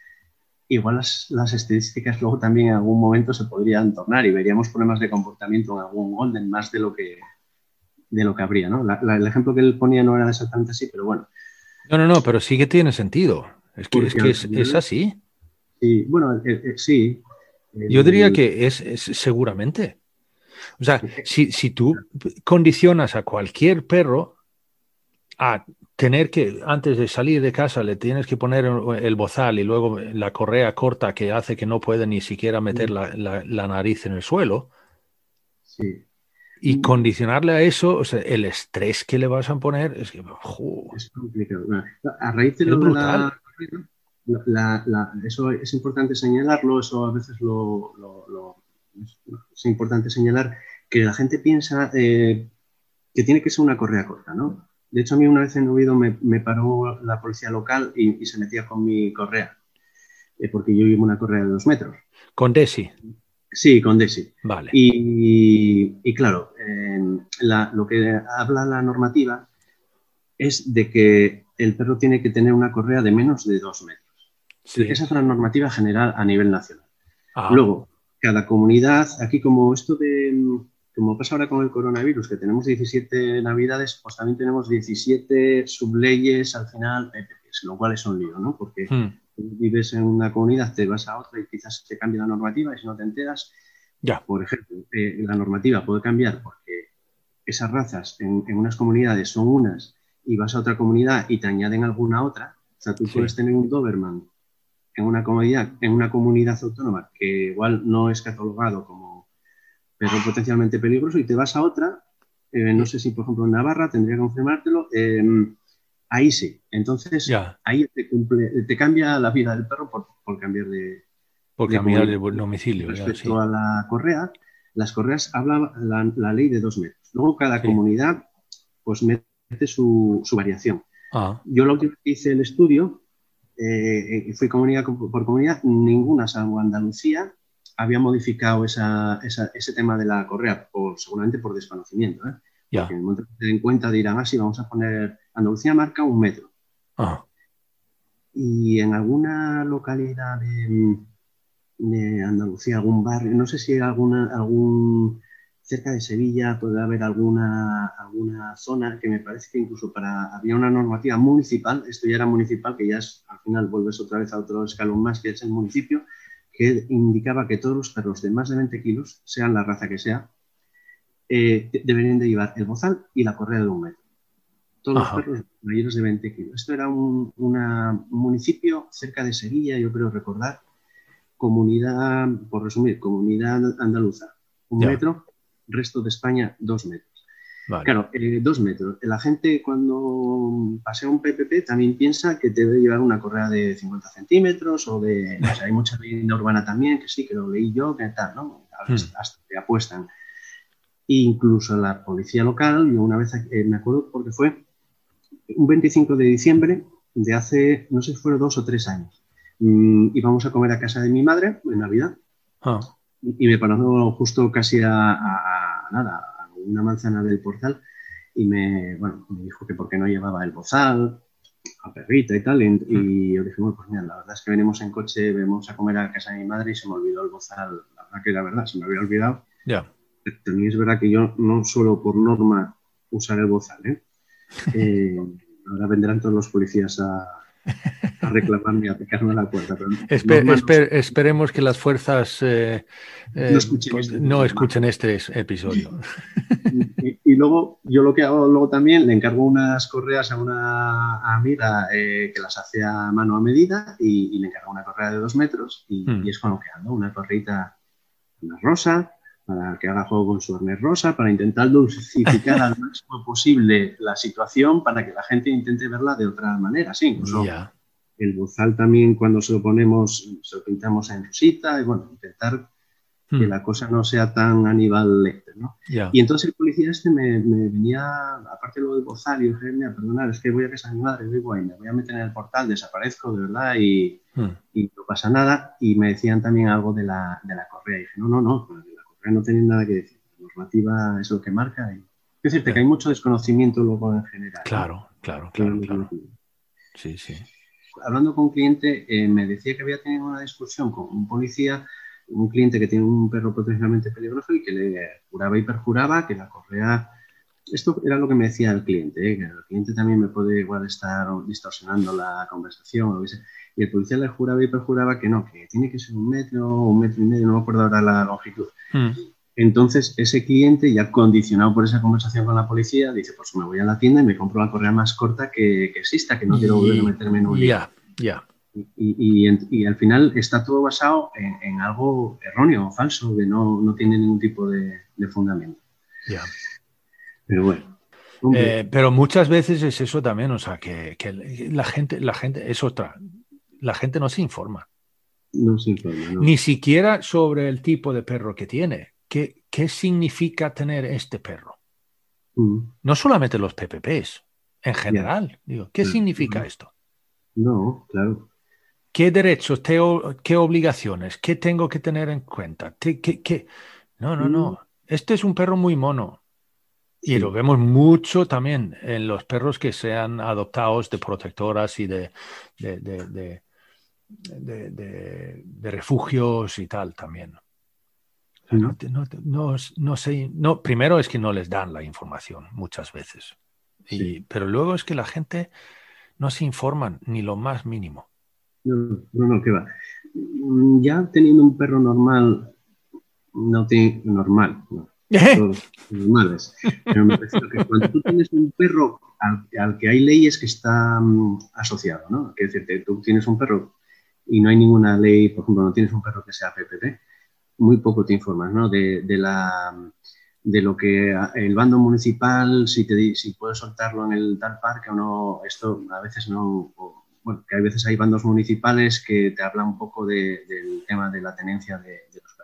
igual las, las, estadísticas luego también en algún momento se podrían tornar y veríamos problemas de comportamiento en algún Golden más de lo que, de lo que habría. ¿no? el ejemplo que él ponía no era exactamente así, pero bueno. No, no, no, pero sí que tiene sentido. Es que, es, que es así. Sí, bueno, eh, eh, sí. Yo diría que es, seguramente. O sea, si, si, tú condicionas a cualquier perro a tener que, antes de salir de casa, le tienes que poner el bozal y luego la correa corta que hace que no puede ni siquiera meter la, la, nariz en el suelo. Sí. Y condicionarle a eso, o sea, el estrés que le vas a poner es que. Es complicado. A raíz de lo brutal eso es importante señalarlo, eso a veces lo, es, importante señalar que la gente piensa eh, que tiene que ser una correa corta, ¿no? De hecho, a mí una vez en Oviedo me, me paró la policía local y, se metía con mi correa, eh, porque yo llevo una correa de dos metros. ¿Con Desi? Sí, con Desi. Vale. Y, claro, lo que habla la normativa es de que el perro tiene que tener una correa de menos de dos metros. Esa es la normativa general a nivel nacional. Ah. Luego, cada comunidad, aquí como esto de, como pasa ahora con el coronavirus, que tenemos 17 navidades, pues también tenemos 17 subleyes al final, lo cual es un lío, ¿no? Porque hmm. vives en una comunidad, te vas a otra y quizás te cambia la normativa y si no te enteras, ya. por ejemplo, eh, la normativa puede cambiar porque esas razas en, unas comunidades son unas y vas a otra comunidad y te añaden alguna otra. O sea, tú puedes tener un Doberman en una comunidad, en una comunidad autónoma que igual no es catalogado como perro potencialmente peligroso y te vas a otra, eh, no sé si por ejemplo en Navarra, tendría que confirmártelo, em, ahí sí. Entonces, ahí te, cumple, te cambia la vida del perro por, cambiar de... Por cambiar de, domicilio. Respecto a la correa, las correas habla la, ley de dos metros. Luego cada comunidad pues mete su, variación. Ah. Yo lo que hice el estudio, eh, eh, fui comunidad por comunidad, ninguna salvo Andalucía había modificado ese tema de la correa, seguramente por desconocimiento. ¿eh? en el momento que se den cuenta dirán, ah, sí, vamos a poner, Andalucía marca un metro. Ah. Y en alguna localidad de, de Andalucía, algún barrio, no sé si alguna, algún cerca de Sevilla puede haber alguna, alguna zona que me parece que incluso para había una normativa municipal, esto ya era municipal, que ya es, al final vuelves otra vez a otro escalón más, que es el municipio, que indicaba que todos los perros de más de 20 kilos, sean la raza que sea, eh, deberían de llevar el bozal y la correa de un metro. Todos los perros mayores de 20 kilos. Esto era un, un municipio cerca de Sevilla, yo creo recordar, comunidad, por resumir, comunidad andaluza, un metro, resto de España, dos metros. Claro, eh, dos metros. La gente cuando pasea un PPP también piensa que debe llevar una correa de 50 centímetros o de... hay mucha leyenda urbana también, que sí, que lo leí yo, que tal, ¿no? Hmm. Hasta que apuestan. incluso la policía local, yo una vez eh, me acuerdo porque fue un 25 de diciembre de hace, no sé si fueron dos o tres años Mm, íbamos a comer a casa de mi madre en Navidad ah. y, me paró justo casi a, nada, a una manzana del portal y me, bueno, me dijo que por qué no llevaba el bozal, a perrita y tal. Y, mm. yo dije, bueno, pues mira, la verdad es que venimos en coche, vamos a comer a casa de mi madre y se me olvidó el bozal. La verdad que la verdad, se me había olvidado. Ya. También es verdad que yo no suelo por norma usar el bozal. ¿eh? eh ahora vendrán todos los policías a, a reclamarme, a picarme la puerta. esperemos que las fuerzas eh, eh, pues, no, escuchen, este episodio. Y, luego, yo lo que hago luego también, le encargo unas correas a una amiga eh, que las hace a mano a medida y, le encargo una correa de dos metros y, hmm. es con lo que ando, una correita una rosa, para que haga juego con su arnés rosa, para intentar dulcificar al máximo posible la situación para que la gente intente verla de otra manera. Sí, incluso el bozal también cuando se lo ponemos, se lo pintamos en rosita y bueno, intentar que hmm. la cosa no sea tan Aníbal Lecter, ¿no? Y entonces el policía este me, venía, aparte de lo del bozal, y yo dije, mira, perdonad, es que voy a casa de mi madre, ahí, me voy a meter en el portal, desaparezco, de verdad, y, hmm. y no pasa nada. Y me decían también algo de la, de la correa. Y dije, no, no, no, no tienen nada que decir. La normativa es lo que marca. Y... Es decirte que hay mucho desconocimiento luego en general. Claro, claro, claro. Sí, sí. Hablando con un cliente, eh, me decía que había tenido una discusión con un policía, un cliente que tiene un perro potencialmente peligroso y que le juraba y perjuraba que la correa esto era lo que me decía el cliente, ¿eh? que el cliente también me puede igual estar distorsionando la conversación. Y el policía le juraba y perjuraba que no, que tiene que ser un metro, un metro y medio, no me acuerdo ahora la longitud. Hmm. Entonces, ese cliente, ya condicionado por esa conversación con la policía, dice, pues me voy a la tienda y me compro la correa más corta que, exista, que no quiero volver a meterme en un Ya, ya. Y, y, al final está todo basado en, algo erróneo falso, que no, no tiene ningún tipo de, fundamento. Ya. Pero bueno. Eh, pero muchas veces es eso también, o sea, que, la gente, la gente es otra. La gente no se informa. No se informa. Ni siquiera sobre el tipo de perro que tiene. ¿Qué, qué significa tener este perro? Mm. No solamente los PPPs, en general. Digo, ¿qué significa esto? No, claro. ¿Qué derechos, qué obligaciones, qué tengo que tener en cuenta? ¿Qué, qué, No, no, no. Mm. Este es un perro muy mono. Y lo vemos mucho también en los perros que sean adoptados de protectoras y de, de, de, refugios y tal también. No, sé, no, primero es que no les dan la información muchas veces, pero luego es que la gente no se informan ni lo más mínimo. No, no, no, que va. Ya teniendo un perro normal, no tiene normal, no, normales. Pero me parece que cuando tú tienes un perro al, que hay leyes que está mm, asociado, ¿no? Que decirte, tú tienes un perro y no hay ninguna ley, por ejemplo, no tienes un perro que sea PPP, muy poco te informas, ¿no? De, la, de lo que el bando municipal, si, te, si puedes soltarlo en el tal parque o no, esto a veces no, bueno, que a veces hay bandos municipales que te hablan un poco del tema de la tenencia de, los perros.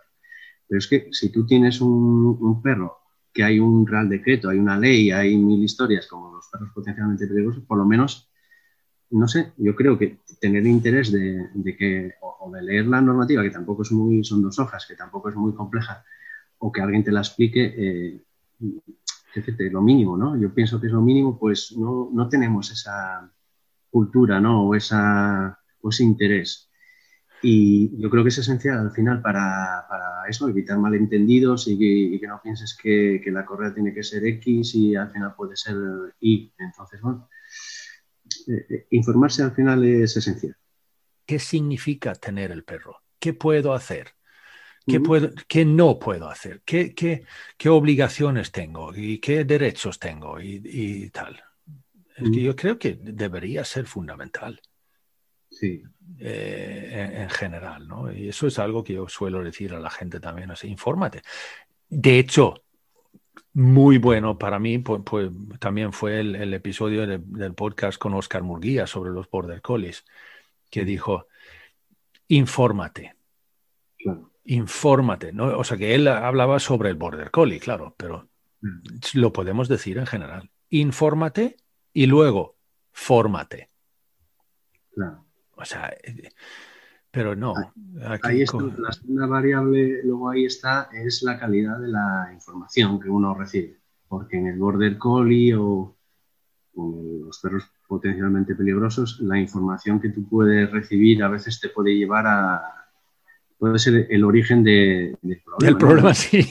Pero es que si tú tienes un, perro que hay un real decreto, hay una ley, hay mil historias como los perros potencialmente peligrosos, por lo menos, no sé, yo creo que tener interés de, que, o, de leer la normativa, que tampoco es muy, son dos hojas, que tampoco es muy compleja, o que alguien te la explique, eh, lo mínimo, ¿no? Yo pienso que es lo mínimo, pues no, no tenemos esa cultura, ¿no? O, esa, o ese interés. Y yo creo que es esencial al final para, eso, evitar malentendidos y que, no pienses que, la correa tiene que ser X y al final puede ser Y. Entonces, bueno, eh, eh, informarse al final es esencial. ¿Qué significa tener el perro? ¿Qué puedo hacer? ¿Qué, puedo, qué no puedo hacer? ¿Qué, qué, obligaciones tengo? ¿Y qué derechos tengo? Y, tal. Es que yo creo que debería ser fundamental. Sí. Eh, en, general, ¿no? Y eso es algo que yo suelo decir a la gente también, así, infórmate. De hecho, muy bueno para mí, pues, pues también fue el, episodio del podcast con Oscar Murguía sobre los Border Collies, que dijo, infórmate. Infórmate, ¿no? O sea, que él hablaba sobre el Border Collie, claro, pero mm. lo podemos decir en general. Infórmate y luego fórmate. Claro. O sea, eh, pero no. ahí está, la segunda variable, luego ahí está, es la calidad de la información que uno recibe. Porque en el Border Collie o, los perros potencialmente peligrosos, la información que tú puedes recibir a veces te puede llevar a. puede ser el origen del problema. Del problema, sí.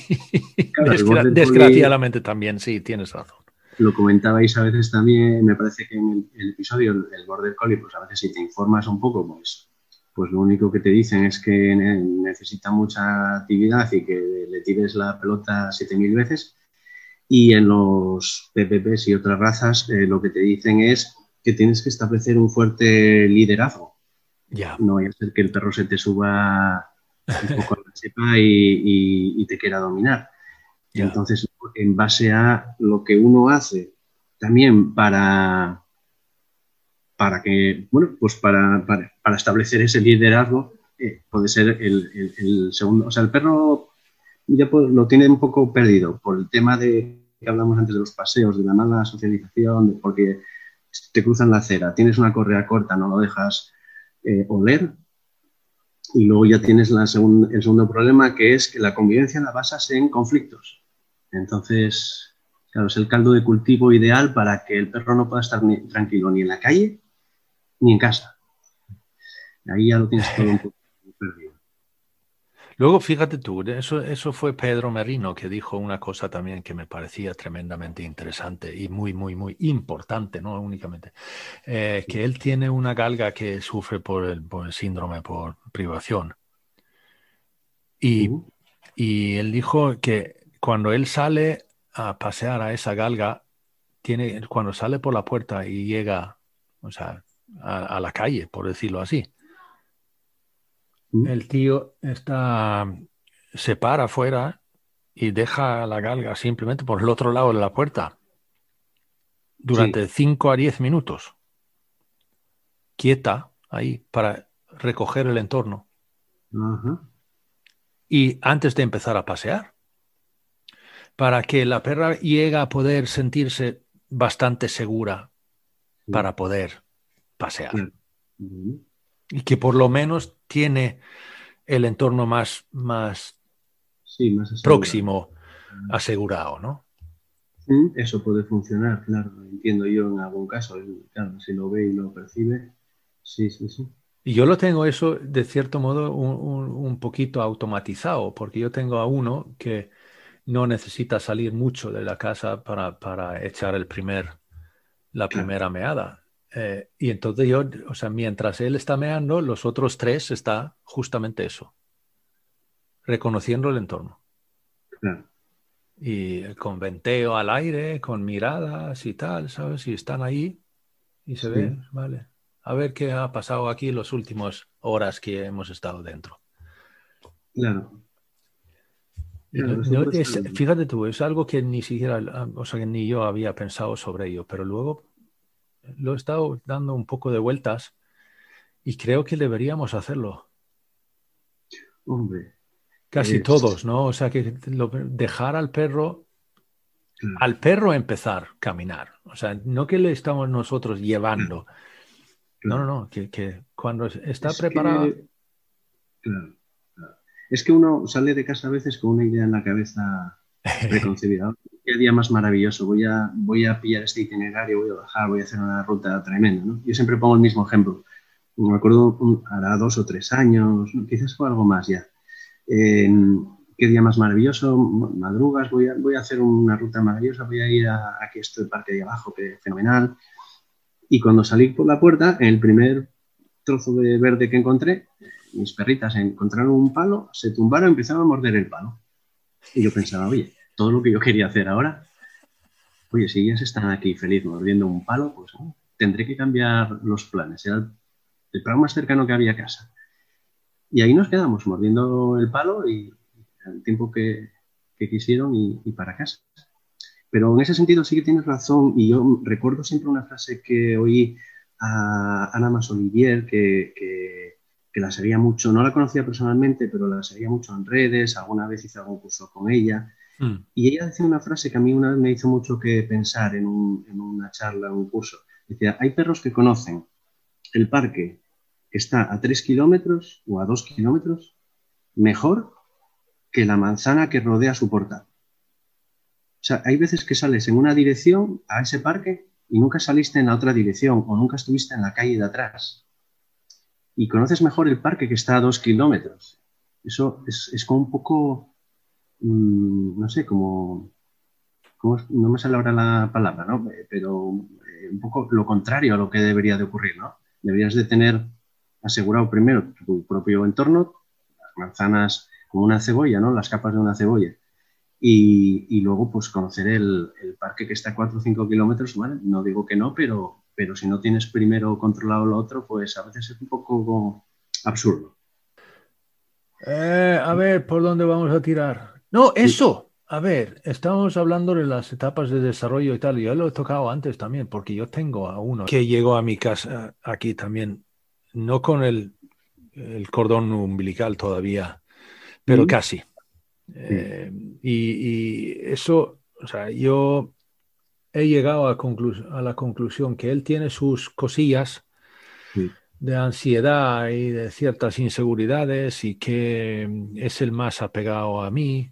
Desgraciadamente también, sí, tienes razón lo comentabais a veces también, me parece que en el, episodio, el, Border Collie, pues a veces si te informas un poco, pues, pues lo único que te dicen es que necesita mucha actividad y que le tires la pelota 7.000 veces. Y en los PPPs y otras razas, eh, lo que te dicen es que tienes que establecer un fuerte liderazgo. Ya. No vaya a ser que el perro se te suba un poco a la sepa y, y te quiera dominar. Entonces, en base a lo que uno hace también para, para que, bueno, pues para, para, establecer ese liderazgo, eh, puede ser el, segundo. O sea, el perro ya lo tiene un poco perdido por el tema de que hablamos antes de los paseos, de la mala socialización, porque te cruzan la acera, tienes una correa corta, no lo dejas eh, oler. Y luego ya tienes la el segundo problema, que es que la convivencia la basas en conflictos. Entonces, claro, es el caldo de cultivo ideal para que el perro no pueda estar tranquilo ni en la calle ni en casa. Ahí ya lo tienes todo un poco perdido. Luego, fíjate tú, eso, eso fue Pedro Merino que dijo una cosa también que me parecía tremendamente interesante y muy, muy, muy importante, no únicamente, eh, que él tiene una galga que sufre por el, síndrome por privación. Y, y él dijo que cuando él sale a pasear a esa galga, tiene, cuando sale por la puerta y llega o sea, a, la calle, por decirlo así, mm. el tío está, se para afuera y deja a la galga simplemente por el otro lado de la puerta durante 5 a 10 minutos, quieta ahí para recoger el entorno. Y antes de empezar a pasear para que la perra llegue a poder sentirse bastante segura para poder pasear. Y que por lo menos tiene el entorno más, más, próximo asegurado, ¿no? Eso puede funcionar, claro, entiendo yo en algún caso, claro, si lo ve y lo percibe, sí, sí, sí. Y yo lo tengo eso, de cierto modo, un, poquito automatizado, porque yo tengo a uno que no necesita salir mucho de la casa para, echar el primer, la primera meada. Eh, y entonces yo, o sea, mientras él está meando, los otros tres está justamente eso, reconociendo el entorno. Y con venteo al aire, con miradas y tal, ¿sabes? Y están ahí y se ve, vale a ver qué ha pasado aquí los últimos horas que hemos estado dentro. Claro. Fíjate tú, es algo que ni siquiera, o sea, que ni yo había pensado sobre ello, pero luego lo he estado dando un poco de vueltas y creo que deberíamos hacerlo. Hombre. Casi todos, ¿no? O sea, que dejar al perro, al perro empezar a caminar. O sea, no que le estamos nosotros llevando. No, no, no, que, cuando está preparado. claro, Es que uno sale de casa a veces con una idea en la cabeza preconcebida. Qué día más maravilloso, voy a, voy a pillar este itinerario, voy a bajar, voy a hacer una ruta tremenda. ¿no? Yo siempre pongo el mismo ejemplo. Me acuerdo, hará dos o tres años, quizás fue algo más ya. qué día más maravilloso, madrugas, voy a, voy a hacer una ruta maravillosa, voy a ir a, aquí estoy el parque de abajo, que fenomenal y cuando salí por la puerta, en el primer trozo de verde que encontré, mis perritas encontraron un palo, se tumbaron y empezaron a morder el palo. Y yo pensaba, oye, todo lo que yo quería hacer ahora, oye, si ellas están aquí feliz mordiendo un palo, pues tendré que cambiar los planes. Era el, plan más cercano que había a casa. Y ahí nos quedamos mordiendo el palo y el tiempo que, quisieron y para casa. Pero en ese sentido sí que tienes razón y yo recuerdo siempre una frase que oí a Ana Mas Olivier que, que, la seguía mucho, no la conocía personalmente, pero la seguía mucho en redes, alguna vez hice algún curso con ella. Mm. Y ella decía una frase que a mí una vez me hizo mucho que pensar en, en una charla, en un curso. Decía, hay perros que conocen el parque que está a tres kilómetros o a dos kilómetros mejor que la manzana que rodea su portal. O sea, hay veces que sales en una dirección a ese parque y nunca saliste en la otra dirección o nunca estuviste en la calle de atrás. Y conoces mejor el parque que está a dos kilómetros. Eso es, como un poco, mm, no sé, como, no me sale ahora la palabra, ¿no? Pero eh, un poco lo contrario a lo que debería de ocurrir, ¿no? Deberías de tener asegurado primero tu propio entorno, las manzanas como una cebolla, ¿no? Las capas de una cebolla y, luego pues conocer el, parque que está a 4 o 5 kilómetros, bueno, no digo que no, pero, pero si no tienes primero controlado lo otro, pues a veces es un poco absurdo. Eh, a ver, ¿por dónde vamos a tirar? No, eso. A ver, estamos hablando de las etapas de desarrollo y tal. Yo lo he tocado antes también, porque yo tengo a uno que llegó a mi casa aquí también, no con el, el cordón umbilical todavía, pero casi. Eh, y, eso, o sea, yo he llegado a, a, la conclusión que él tiene sus cosillas de ansiedad y de ciertas inseguridades y que es el más apegado a mí.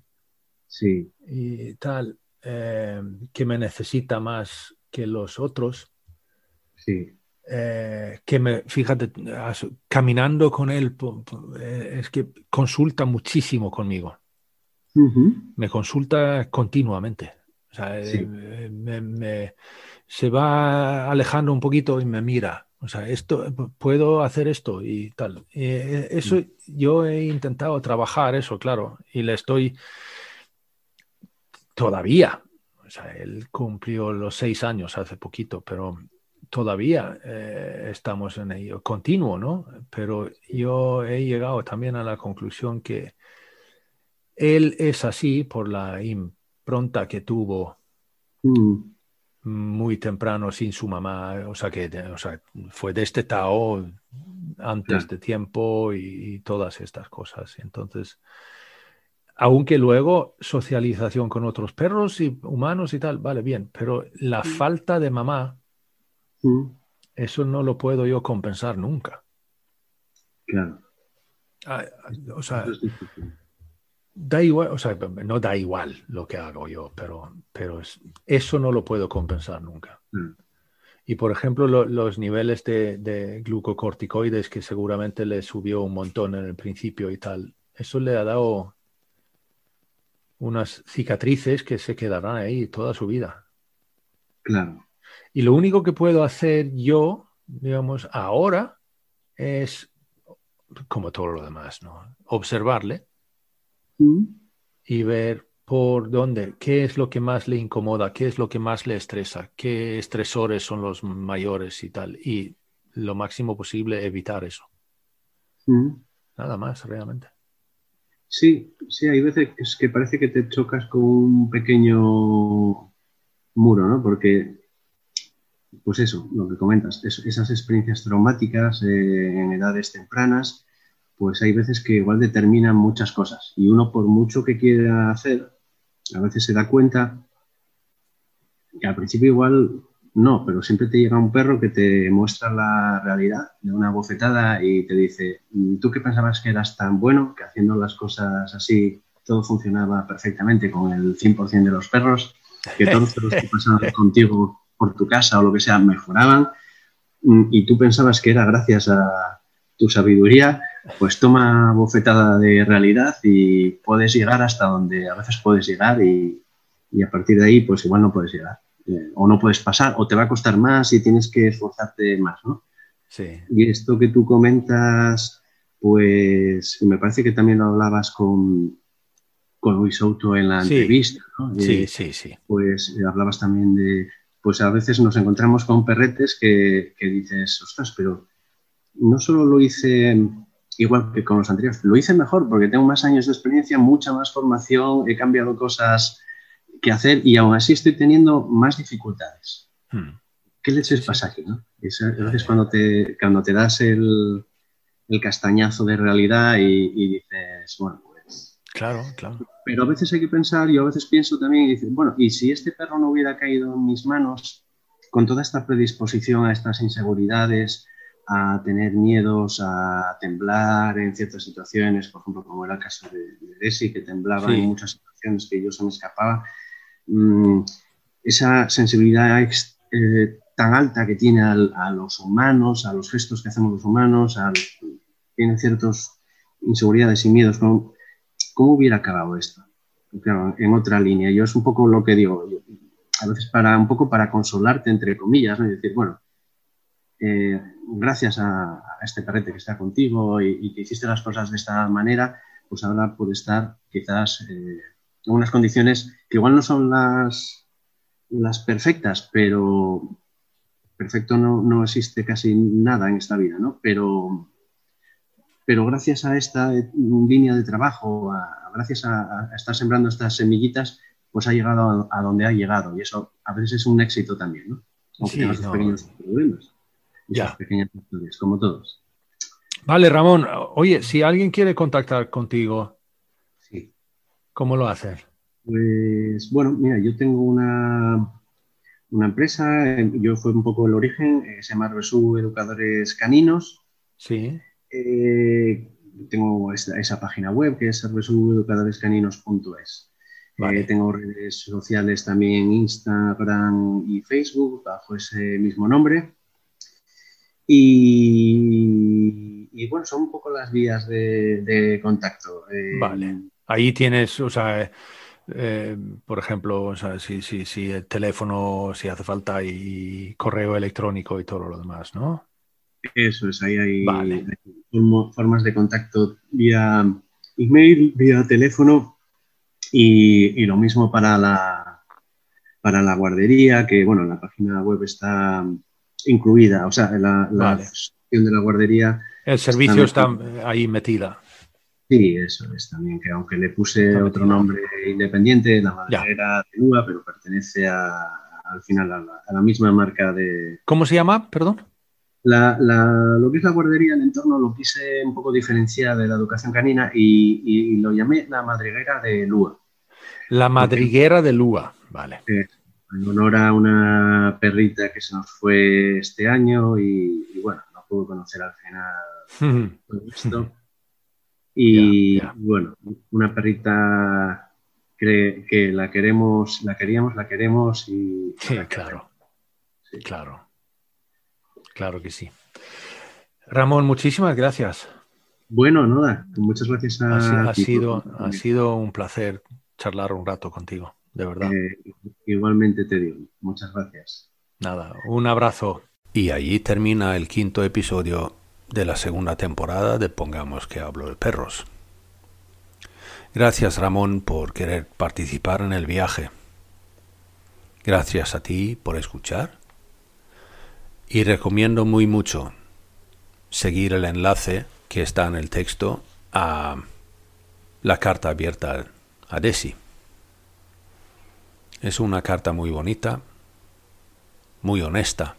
Sí. Y tal, eh, que me necesita más que los otros. Sí. Eh, que me, fíjate, caminando con él, es que consulta muchísimo conmigo. Me consulta continuamente. Eh, se va alejando un poquito y me mira. O sea, esto, puedo hacer esto y tal. Eh, eso mm. yo he intentado trabajar eso, claro, y le estoy todavía. O sea, él cumplió los seis años hace poquito, pero todavía eh, estamos en ello, continuo, ¿no? Pero yo he llegado también a la conclusión que él es así por la impronta que tuvo mm. muy temprano sin su mamá, o sea que fue destetado antes de tiempo y, todas estas cosas. Entonces, aunque luego socialización con otros perros y humanos y tal, vale, bien, pero la mm. falta de mamá, mm. eso no lo puedo yo compensar nunca. Claro. Ah, o sea, Da igual, o sea, no da igual lo que hago yo, pero, pero eso no lo puedo compensar nunca. Mm. Y por ejemplo, los niveles de, glucocorticoides que seguramente le subió un montón en el principio y tal, eso le ha dado unas cicatrices que se quedarán ahí toda su vida. Claro. Y lo único que puedo hacer yo, digamos, ahora es, como todo lo demás, ¿no? Observarle mm. y ver por dónde, qué es lo que más le incomoda, qué es lo que más le estresa, qué estresores son los mayores y tal. Y lo máximo posible evitar eso. Mm. Nada más, realmente. Sí, sí, hay veces que parece que te chocas con un pequeño muro, ¿no? Porque, pues eso, lo que comentas, esas experiencias traumáticas eh, en edades tempranas, pues hay veces que igual determinan muchas cosas. Y uno, por mucho que quiera hacer, a veces se da cuenta que al principio igual no, pero siempre te llega un perro que te muestra la realidad de una bofetada y te dice, tú que pensabas que eras tan bueno, que haciendo las cosas así todo funcionaba perfectamente con el 100% de los perros, que todos los que pasaban contigo por tu casa o lo que sea mejoraban mm, y tú pensabas que era gracias a tu sabiduría, pues toma bofetada de realidad y puedes llegar hasta donde a veces puedes llegar y, y a partir de ahí pues igual no puedes llegar. Eh, o no puedes pasar, o te va a costar más y tienes que esforzarte más, ¿no? Sí. Y esto que tú comentas, pues me parece que también lo hablabas con, con Luis Souto en la entrevista, ¿no? sí, sí, sí. Pues eh, hablabas también de, pues a veces nos encontramos con perretes que, que dices, ostras, pero no solo lo hice igual que con los anteriores, lo hice mejor porque tengo más años de experiencia, mucha más formación, he cambiado cosas que hacer y aún así estoy teniendo más dificultades. Hmm. ¿Qué leches pasa aquí? ¿no? a veces cuando te, cuando te das el, el castañazo de realidad y, dices, bueno, pues... Claro, claro. Pero a veces hay que pensar, yo a veces pienso también y dices, bueno, ¿y si este perro no hubiera caído en mis manos con toda esta predisposición a estas inseguridades, a tener miedos, a temblar en ciertas situaciones, por ejemplo, como era el caso de, de que temblaba en muchas situaciones que yo se me escapaba, Mm, esa sensibilidad eh, tan alta que tiene a los humanos, a los gestos que hacemos los humanos, tiene ciertas inseguridades y miedos. ¿Cómo, hubiera acabado esto? en otra línea. Yo es un poco lo que digo, a veces para un poco para consolarte, entre comillas, ¿no? y decir, bueno, eh, gracias a, este perrete que está contigo y, que hiciste las cosas de esta manera, pues ahora puede estar quizás eh, en unas condiciones que igual no son las, las perfectas, pero perfecto no, existe casi nada en esta vida, ¿no? Pero, pero gracias a esta línea de trabajo, gracias a, estar sembrando estas semillitas, pues ha llegado a, donde ha llegado y eso a veces es un éxito también, ¿no? Aunque sí, pequeños problemas, ya. pequeñas historias, como todos. Vale, Ramón. Oye, si alguien quiere contactar contigo, ¿Cómo lo haces? Pues bueno, mira, yo tengo una, una empresa, yo fue un poco el origen, eh, se llama Resú Educadores Caninos. Sí. Eh, tengo esa, página web que es resueducadorescaninos.es. Vale. Eh, tengo redes sociales también, Instagram y Facebook, bajo ese mismo nombre. Y, bueno, son un poco las vías de, contacto. vale. Ahí tienes, o sea, eh, por ejemplo, o sea, si, si, si, el teléfono, si hace falta, y correo electrónico y todo lo demás, ¿no? Eso es, ahí hay, formas de contacto vía email, vía teléfono y, lo mismo para la, para la guardería, que bueno, la página web está incluida, o sea, la, la de la guardería. El servicio está ahí metida. Sí, eso es también, que aunque le puse otro nombre independiente, la madre era de Lua, pero pertenece al final a la, misma marca de... ¿Cómo se llama? Perdón. lo que es la guardería, el entorno, lo quise un poco diferenciar de la educación canina y, lo llamé la madriguera de Lua. La madriguera de Lua, vale. En honor a una perrita que se nos fue este año y, bueno, no pudo conocer al final todo esto. Y bueno, una perrita que, la queremos, la queríamos, la queremos y... Sí, claro. Claro. Claro que sí. Ramón, muchísimas gracias. Bueno, Noda, muchas gracias a, ha, sido, ha sido un placer charlar un rato contigo, de verdad. Eh, igualmente te digo, muchas gracias. Nada, un abrazo. Y allí termina el quinto episodio de la segunda temporada de Pongamos que hablo de perros. Gracias Ramón por querer participar en el viaje. Gracias a ti por escuchar. Y recomiendo muy mucho seguir el enlace que está en el texto a la carta abierta a Desi. Es una carta muy bonita, muy honesta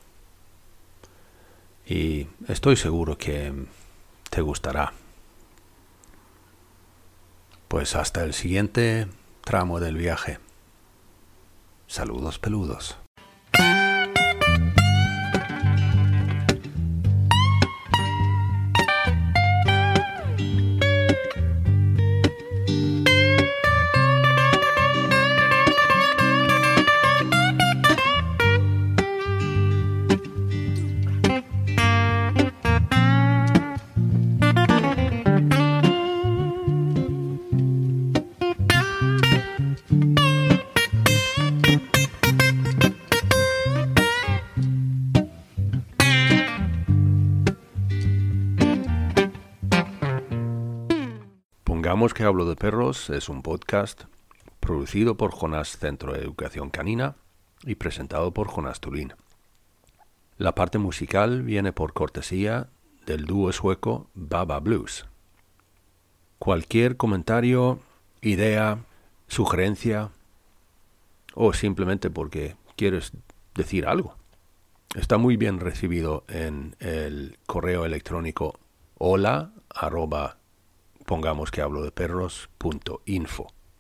y estoy seguro que te gustará. Pues hasta el siguiente tramo del viaje. Saludos peludos. Hablo de perros es un podcast producido por Jonas Centro de Educación Canina y presentado por Jonas Tulín. La parte musical viene por cortesía del dúo sueco Baba Blues. Cualquier comentario, idea, sugerencia o simplemente porque quieres decir algo está muy bien recibido en el correo electrónico hola pongamos que hablo de perros.info.